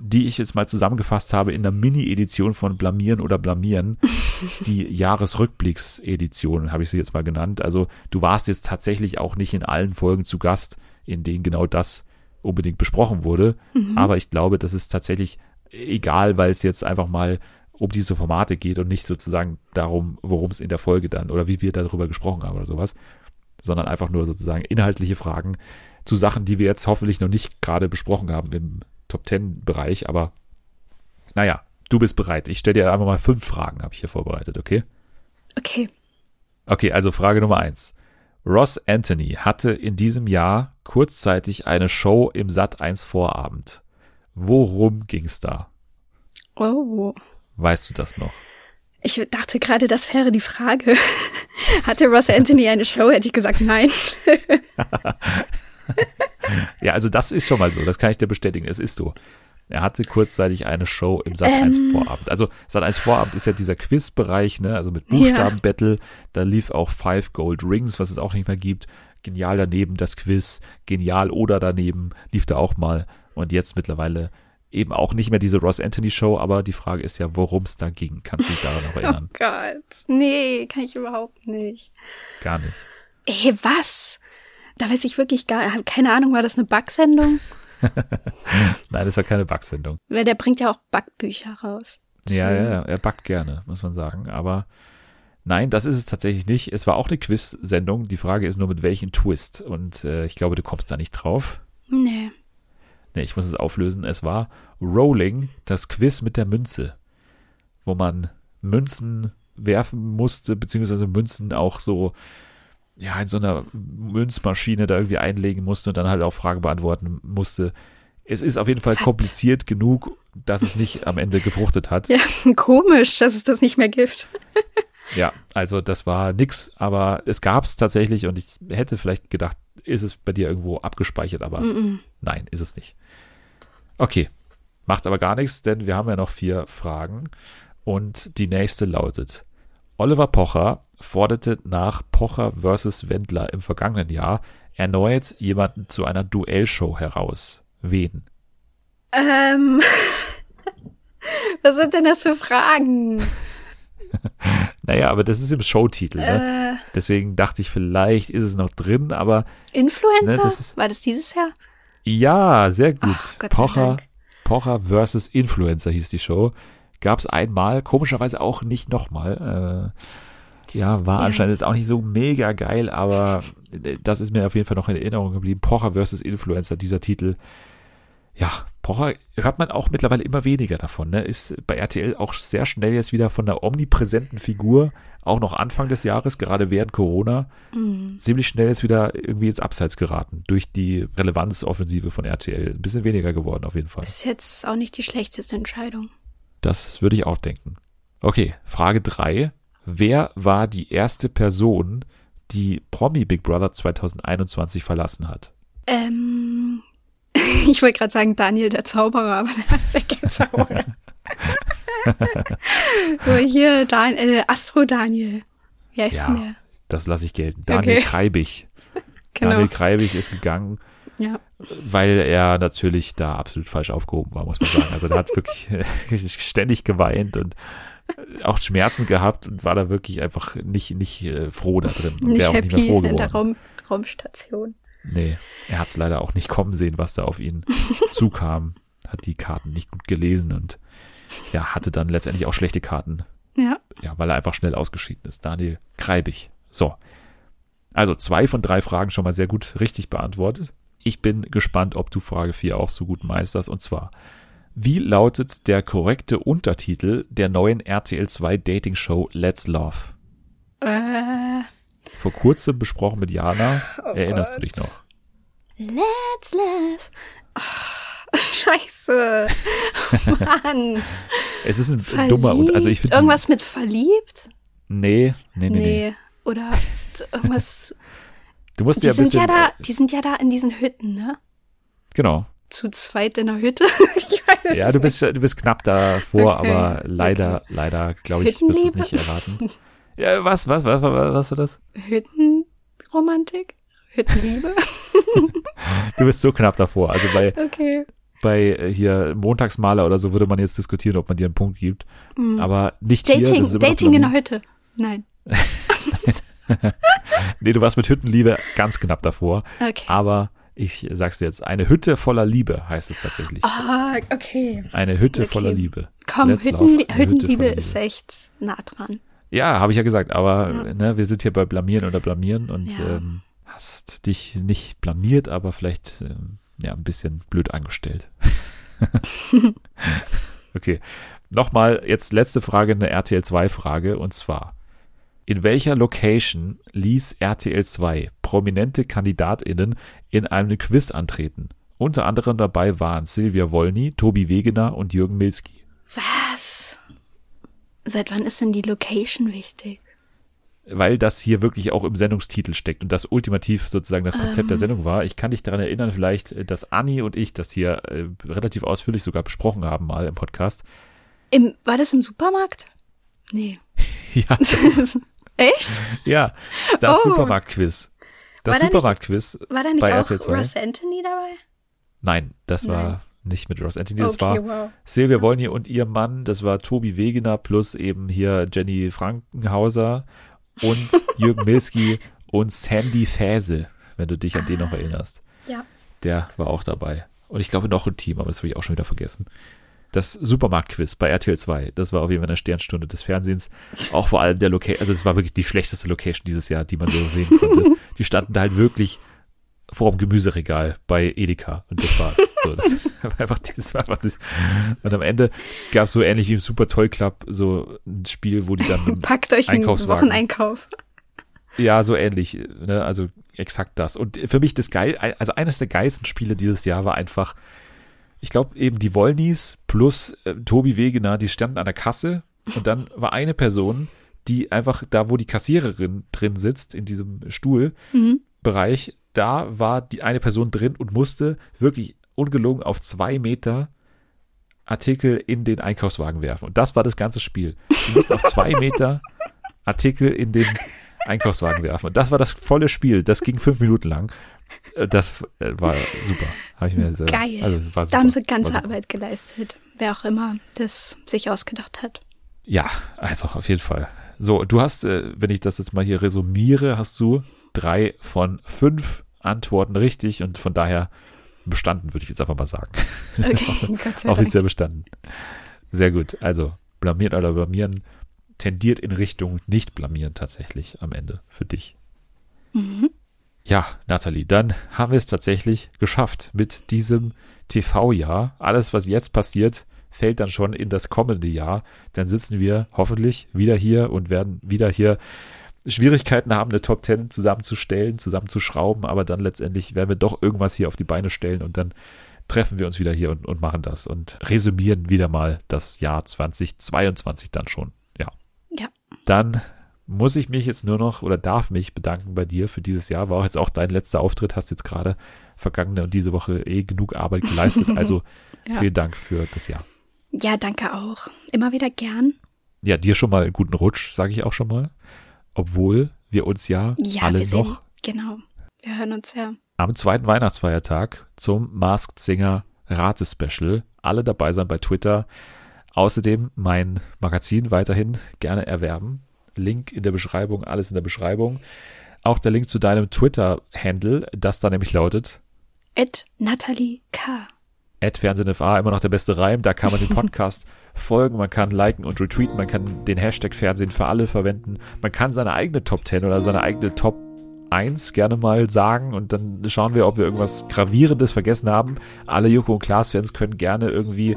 die ich jetzt mal zusammengefasst habe in der Mini-Edition von Blamieren oder Blamieren. die Jahresrückblicks-Edition habe ich sie jetzt mal genannt. Also du warst jetzt tatsächlich auch nicht in allen Folgen zu Gast, in denen genau das unbedingt besprochen wurde. Mhm. Aber ich glaube, das ist tatsächlich egal, weil es jetzt einfach mal um diese Formate geht und nicht sozusagen darum, worum es in der Folge dann oder wie wir darüber gesprochen haben oder sowas, sondern einfach nur sozusagen inhaltliche Fragen zu Sachen, die wir jetzt hoffentlich noch nicht gerade besprochen haben im Top Ten Bereich, aber naja, du bist bereit. Ich stelle dir einfach mal fünf Fragen, habe ich hier vorbereitet, okay? Okay. Okay, also Frage Nummer eins. Ross Anthony hatte in diesem Jahr kurzzeitig eine Show im Sat 1 Vorabend. Worum ging's da? Oh. Weißt du das noch? Ich dachte gerade, das wäre die Frage. Hatte Ross Anthony eine Show? Hätte ich gesagt, nein. ja, also das ist schon mal so, das kann ich dir bestätigen, es ist so. Er hatte kurzzeitig eine Show im Sat 1 ähm. Vorabend. Also Sat 1 Vorabend ist ja dieser Quizbereich, ne, also mit Buchstabenbattle. Ja. Da lief auch Five Gold Rings, was es auch nicht mehr gibt. Genial daneben das Quiz, genial oder daneben lief da auch mal. Und jetzt mittlerweile eben auch nicht mehr diese Ross Anthony Show, aber die Frage ist ja, worum es da ging. Kannst du dich daran noch erinnern? Oh Gott. Nee, kann ich überhaupt nicht. Gar nicht. Ey, was? Da weiß ich wirklich gar, keine Ahnung, war das eine Backsendung? Nein, das war keine Backsendung. Weil der bringt ja auch Backbücher raus. Ja, ja, ja, er backt gerne, muss man sagen. Aber nein, das ist es tatsächlich nicht. Es war auch eine Quiz-Sendung. Die Frage ist nur, mit welchem Twist. Und äh, ich glaube, du kommst da nicht drauf. Nee. Nee, ich muss es auflösen. Es war Rolling, das Quiz mit der Münze, wo man Münzen werfen musste, beziehungsweise Münzen auch so ja, in so einer Münzmaschine da irgendwie einlegen musste und dann halt auch Fragen beantworten musste. Es ist auf jeden Fall Was? kompliziert genug, dass es nicht am Ende gefruchtet hat. Ja, komisch, dass es das nicht mehr gibt. Ja, also das war nix, aber es gab es tatsächlich und ich hätte vielleicht gedacht, ist es bei dir irgendwo abgespeichert, aber Mm-mm. nein, ist es nicht. Okay, macht aber gar nichts, denn wir haben ja noch vier Fragen und die nächste lautet: Oliver Pocher forderte nach Pocher versus Wendler im vergangenen Jahr erneut jemanden zu einer Duellshow heraus. Wen? Ähm, was sind denn das für Fragen? Naja, aber das ist im Showtitel, ne? Äh. Deswegen dachte ich, vielleicht ist es noch drin, aber Influencer? Ne, das ist- War das dieses Jahr? Ja, sehr gut. Sei Pocher. Pocher versus Influencer hieß die Show. Gab es einmal, komischerweise auch nicht nochmal. Äh, ja, war Ja. anscheinend jetzt auch nicht so mega geil, aber das ist mir auf jeden Fall noch in Erinnerung geblieben. Pocher versus Influencer, dieser Titel. Ja, Pocher hört man auch mittlerweile immer weniger davon. Ne? Ist bei RTL auch sehr schnell jetzt wieder von der omnipräsenten Figur, auch noch Anfang des Jahres, gerade während Corona, Mhm. ziemlich schnell jetzt wieder irgendwie ins Abseits geraten durch die Relevanzoffensive von RTL. Ein bisschen weniger geworden auf jeden Fall. Ist jetzt auch nicht die schlechteste Entscheidung. Das würde ich auch denken. Okay, Frage drei: Wer war die erste Person, die Promi Big Brother 2021 verlassen hat? Ähm, ich wollte gerade sagen Daniel der Zauberer, aber der ist ja kein Zauberer. so, hier, Dan äh, Astro Daniel. Wie heißt denn Ja, das lasse ich gelten. Daniel Okay. Kreibig. Genau. Daniel Kreibig ist gegangen, der? Ja. weil er natürlich da absolut falsch aufgehoben war, muss man sagen. Also der hat wirklich ständig geweint und auch Schmerzen gehabt und war da wirklich einfach nicht, nicht äh, froh da drin. Und Nicht wäre auch nicht mehr happy froh in geworden. der Raum Raumstation. Nee, er hat es leider auch nicht kommen sehen, was da auf ihn zukam. Hat die Karten nicht gut gelesen und ja, hatte dann letztendlich auch schlechte Karten. Ja. Ja, weil er einfach schnell ausgeschieden ist. Daniel Kreibig. So. Also zwei von drei Fragen schon mal sehr gut richtig beantwortet. Ich bin gespannt, ob du Frage 4 auch so gut meisterst. Und zwar, wie lautet der korrekte Untertitel der neuen RTL 2 Dating Show Let's Love? Äh, Vor kurzem besprochen mit Jana. Oh Erinnerst du Gott. dich noch? let's laugh. Ah, scheiße. Mann. Es ist ein dummer und also ich finde Irgendwas mit verliebt? Nee, nee, nee, nee. Nee. Oder irgendwas. Du musst die ja sind bisschen ja da, äh, die sind ja da in diesen Hütten, ne? genau. Zu zweit in der Hütte. Ja, du bist du bist knapp davor, Okay, aber leider leider glaube ich, wirst du es nicht erraten. Ja, was was was was, was war das? Hüttenromantik? Hüttenliebe? Du bist so knapp davor. Also bei Okay. bei äh, hier Montagsmaler oder so würde man jetzt diskutieren, ob man dir einen Punkt gibt, Mhm. aber nicht hier. Dating, das immer noch Dating in der. Hütte. Nein. Nee, du warst mit Hüttenliebe ganz knapp davor. Okay. Aber ich sag's dir jetzt, eine Hütte voller Liebe heißt es tatsächlich. Ah, okay. Eine Hütte Okay. voller Liebe. Komm, Let's love, Hüttenlie eine Hütte Hüttenliebe voller ist echt nah dran. Ja, habe ich ja gesagt, aber Ja. ne, wir sind hier bei Blamieren oder Blamieren und Ja. ähm, hast dich nicht blamiert, aber vielleicht ähm, ja ein bisschen blöd angestellt. okay, nochmal jetzt letzte Frage, eine RTL 2 Frage und zwar in welcher Location ließ RTL 2 prominente KandidatInnen in einem Quiz antreten? Unter anderem dabei waren Silvia Wolny, Tobi Wegener und Jürgen Milski. Was? Seit wann ist denn die Location wichtig? weil das hier wirklich auch im Sendungstitel steckt und das ultimativ sozusagen das Konzept der Ähm. Sendung war. Ich kann dich daran erinnern, vielleicht, dass Anni und ich das hier äh, relativ ausführlich sogar besprochen haben mal im Podcast. Im, war das im Supermarkt? Nee. Ja, Echt? ja das Oh. Supermarktquiz. Das Supermarktquiz War da nicht bei auch RTL 2. Ross Anthony dabei? Nein, das Nein. war nicht mit Ross Anthony, das Okay, war wow. Silvia Wolny und ihr Mann, das war Tobi Wegener plus eben hier Jenny Frankenhauser und Jürgen Milski und Sandy Fäse, wenn du dich an den noch erinnerst. Ja. Der war auch dabei. Und ich glaube noch ein Team, aber das habe ich auch schon wieder vergessen. Das Supermarktquiz bei RTL 2. Das war auf jeden Fall eine Sternstunde des Fernsehens. Auch vor allem der Location, also es war wirklich die schlechteste Location dieses Jahr, die man so sehen konnte. Die standen da halt wirklich vor dem Gemüseregal bei Edeka und das war's. So, das war einfach, das war einfach das. Und am Ende gab es so ähnlich wie im Super Toy Club so ein Spiel, wo die dann Packt euch einen Wocheneinkauf. ja, so ähnlich, ne? also exakt das. Und für mich das geil, also eines der geilsten Spiele dieses Jahr war einfach, ich glaube eben die Wollnies plus äh, Tobi Wegener, die standen an der Kasse und dann war eine Person, die einfach da, wo die Kassiererin drin sitzt, in diesem Stuhlbereich, Mhm. da war die eine Person drin und musste wirklich ungelogen auf zwei Meter Artikel in den Einkaufswagen werfen. Und das war das ganze Spiel. Die mussten auf zwei Meter Artikel in den Einkaufswagen werfen. Und das war das volle Spiel. Das ging fünf Minuten lang. Äh, Das äh, war super. Habe ich mir sehr, Geil. Also, war da haben super. sie ganze super. Arbeit geleistet. Wer auch immer das sich ausgedacht hat. Ja, also auf jeden Fall. So, du hast, äh, wenn ich das jetzt mal hier resumiere, hast du drei von fünf Antworten richtig und von daher bestanden, würde ich jetzt einfach mal sagen. Okay, Gott sei Offiziell bestanden. Sehr gut. Also blamieren oder blamieren tendiert in Richtung nicht blamieren tatsächlich am Ende für dich. Mhm. Ja, Nathalie, dann haben wir es tatsächlich geschafft mit diesem TV-Jahr. Alles, was jetzt passiert, fällt dann schon in das kommende Jahr. Dann sitzen wir hoffentlich wieder hier und werden wieder hier Schwierigkeiten haben, eine Top 10 zusammenzustellen, zusammenzuschrauben, aber dann letztendlich werden wir doch irgendwas hier auf die Beine stellen und dann treffen wir uns wieder hier und, und machen das und resümieren wieder mal das Jahr 2022 dann schon. Ja. Ja. Dann muss ich mich jetzt nur noch oder darf mich bedanken bei dir für dieses Jahr. War auch jetzt auch dein letzter Auftritt, hast jetzt gerade vergangene und diese Woche eh genug Arbeit geleistet. Also Ja. vielen Dank für das Jahr. Ja, danke auch. Immer wieder gern. Ja, dir schon mal einen guten Rutsch, sage ich auch schon mal. Obwohl wir uns ja, Ja, alle wir sehen, noch genau. Wir hören uns ja. am zweiten Weihnachtsfeiertag zum Masked Singer Ratespecial. Alle dabei sein bei Twitter. Außerdem mein Magazin weiterhin gerne erwerben. Link in der Beschreibung, alles in der Beschreibung. Auch der Link zu deinem Twitter-Handle, das da nämlich lautet Ed Natalie K. @FernsehenFA immer noch der beste Reim. Da kann man den Podcast folgen, man kann liken und retweeten, man kann den Hashtag Fernsehen für alle verwenden. Man kann seine eigene Top 10 oder seine eigene Top 1 gerne mal sagen und dann schauen wir, ob wir irgendwas Gravierendes vergessen haben. Alle Joko und Klaas-Fans können gerne irgendwie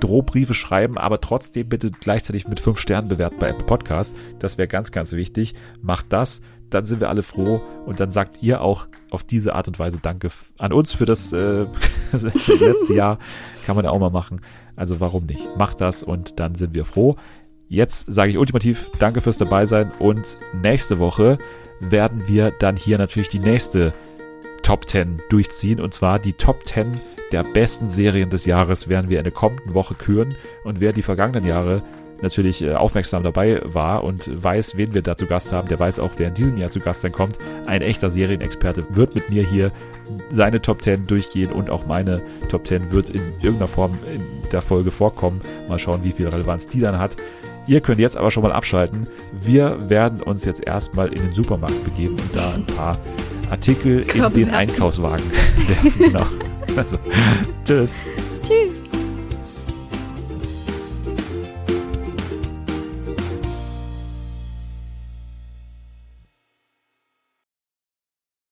Drohbriefe schreiben, aber trotzdem bitte gleichzeitig mit 5 Sternen bewerten bei Apple Podcast. Das wäre ganz, ganz wichtig. Macht das, dann sind wir alle froh und dann sagt ihr auch auf diese Art und Weise Danke an uns für das, äh, das letzte Jahr. Kann man ja auch mal machen. Also warum nicht? Macht das und dann sind wir froh. Jetzt sage ich ultimativ Danke fürs Dabeisein und nächste Woche werden wir dann hier natürlich die nächste Top 10 durchziehen und zwar die Top 10 der besten Serien des Jahres werden wir in der kommenden Woche küren und wer die vergangenen Jahre natürlich äh, aufmerksam dabei war und weiß, wen wir da zu Gast haben, der weiß auch, wer in diesem Jahr zu Gast sein kommt. Ein echter Serienexperte wird mit mir hier seine Top 10 durchgehen und auch meine Top 10 wird in irgendeiner Form in der Folge vorkommen. Mal schauen, wie viel Relevanz die dann hat. Ihr könnt jetzt aber schon mal abschalten. Wir werden uns jetzt erstmal in den Supermarkt begeben und da ein paar Artikel in Körbe den. Einkaufswagen werfen. Genau. Also, tschüss.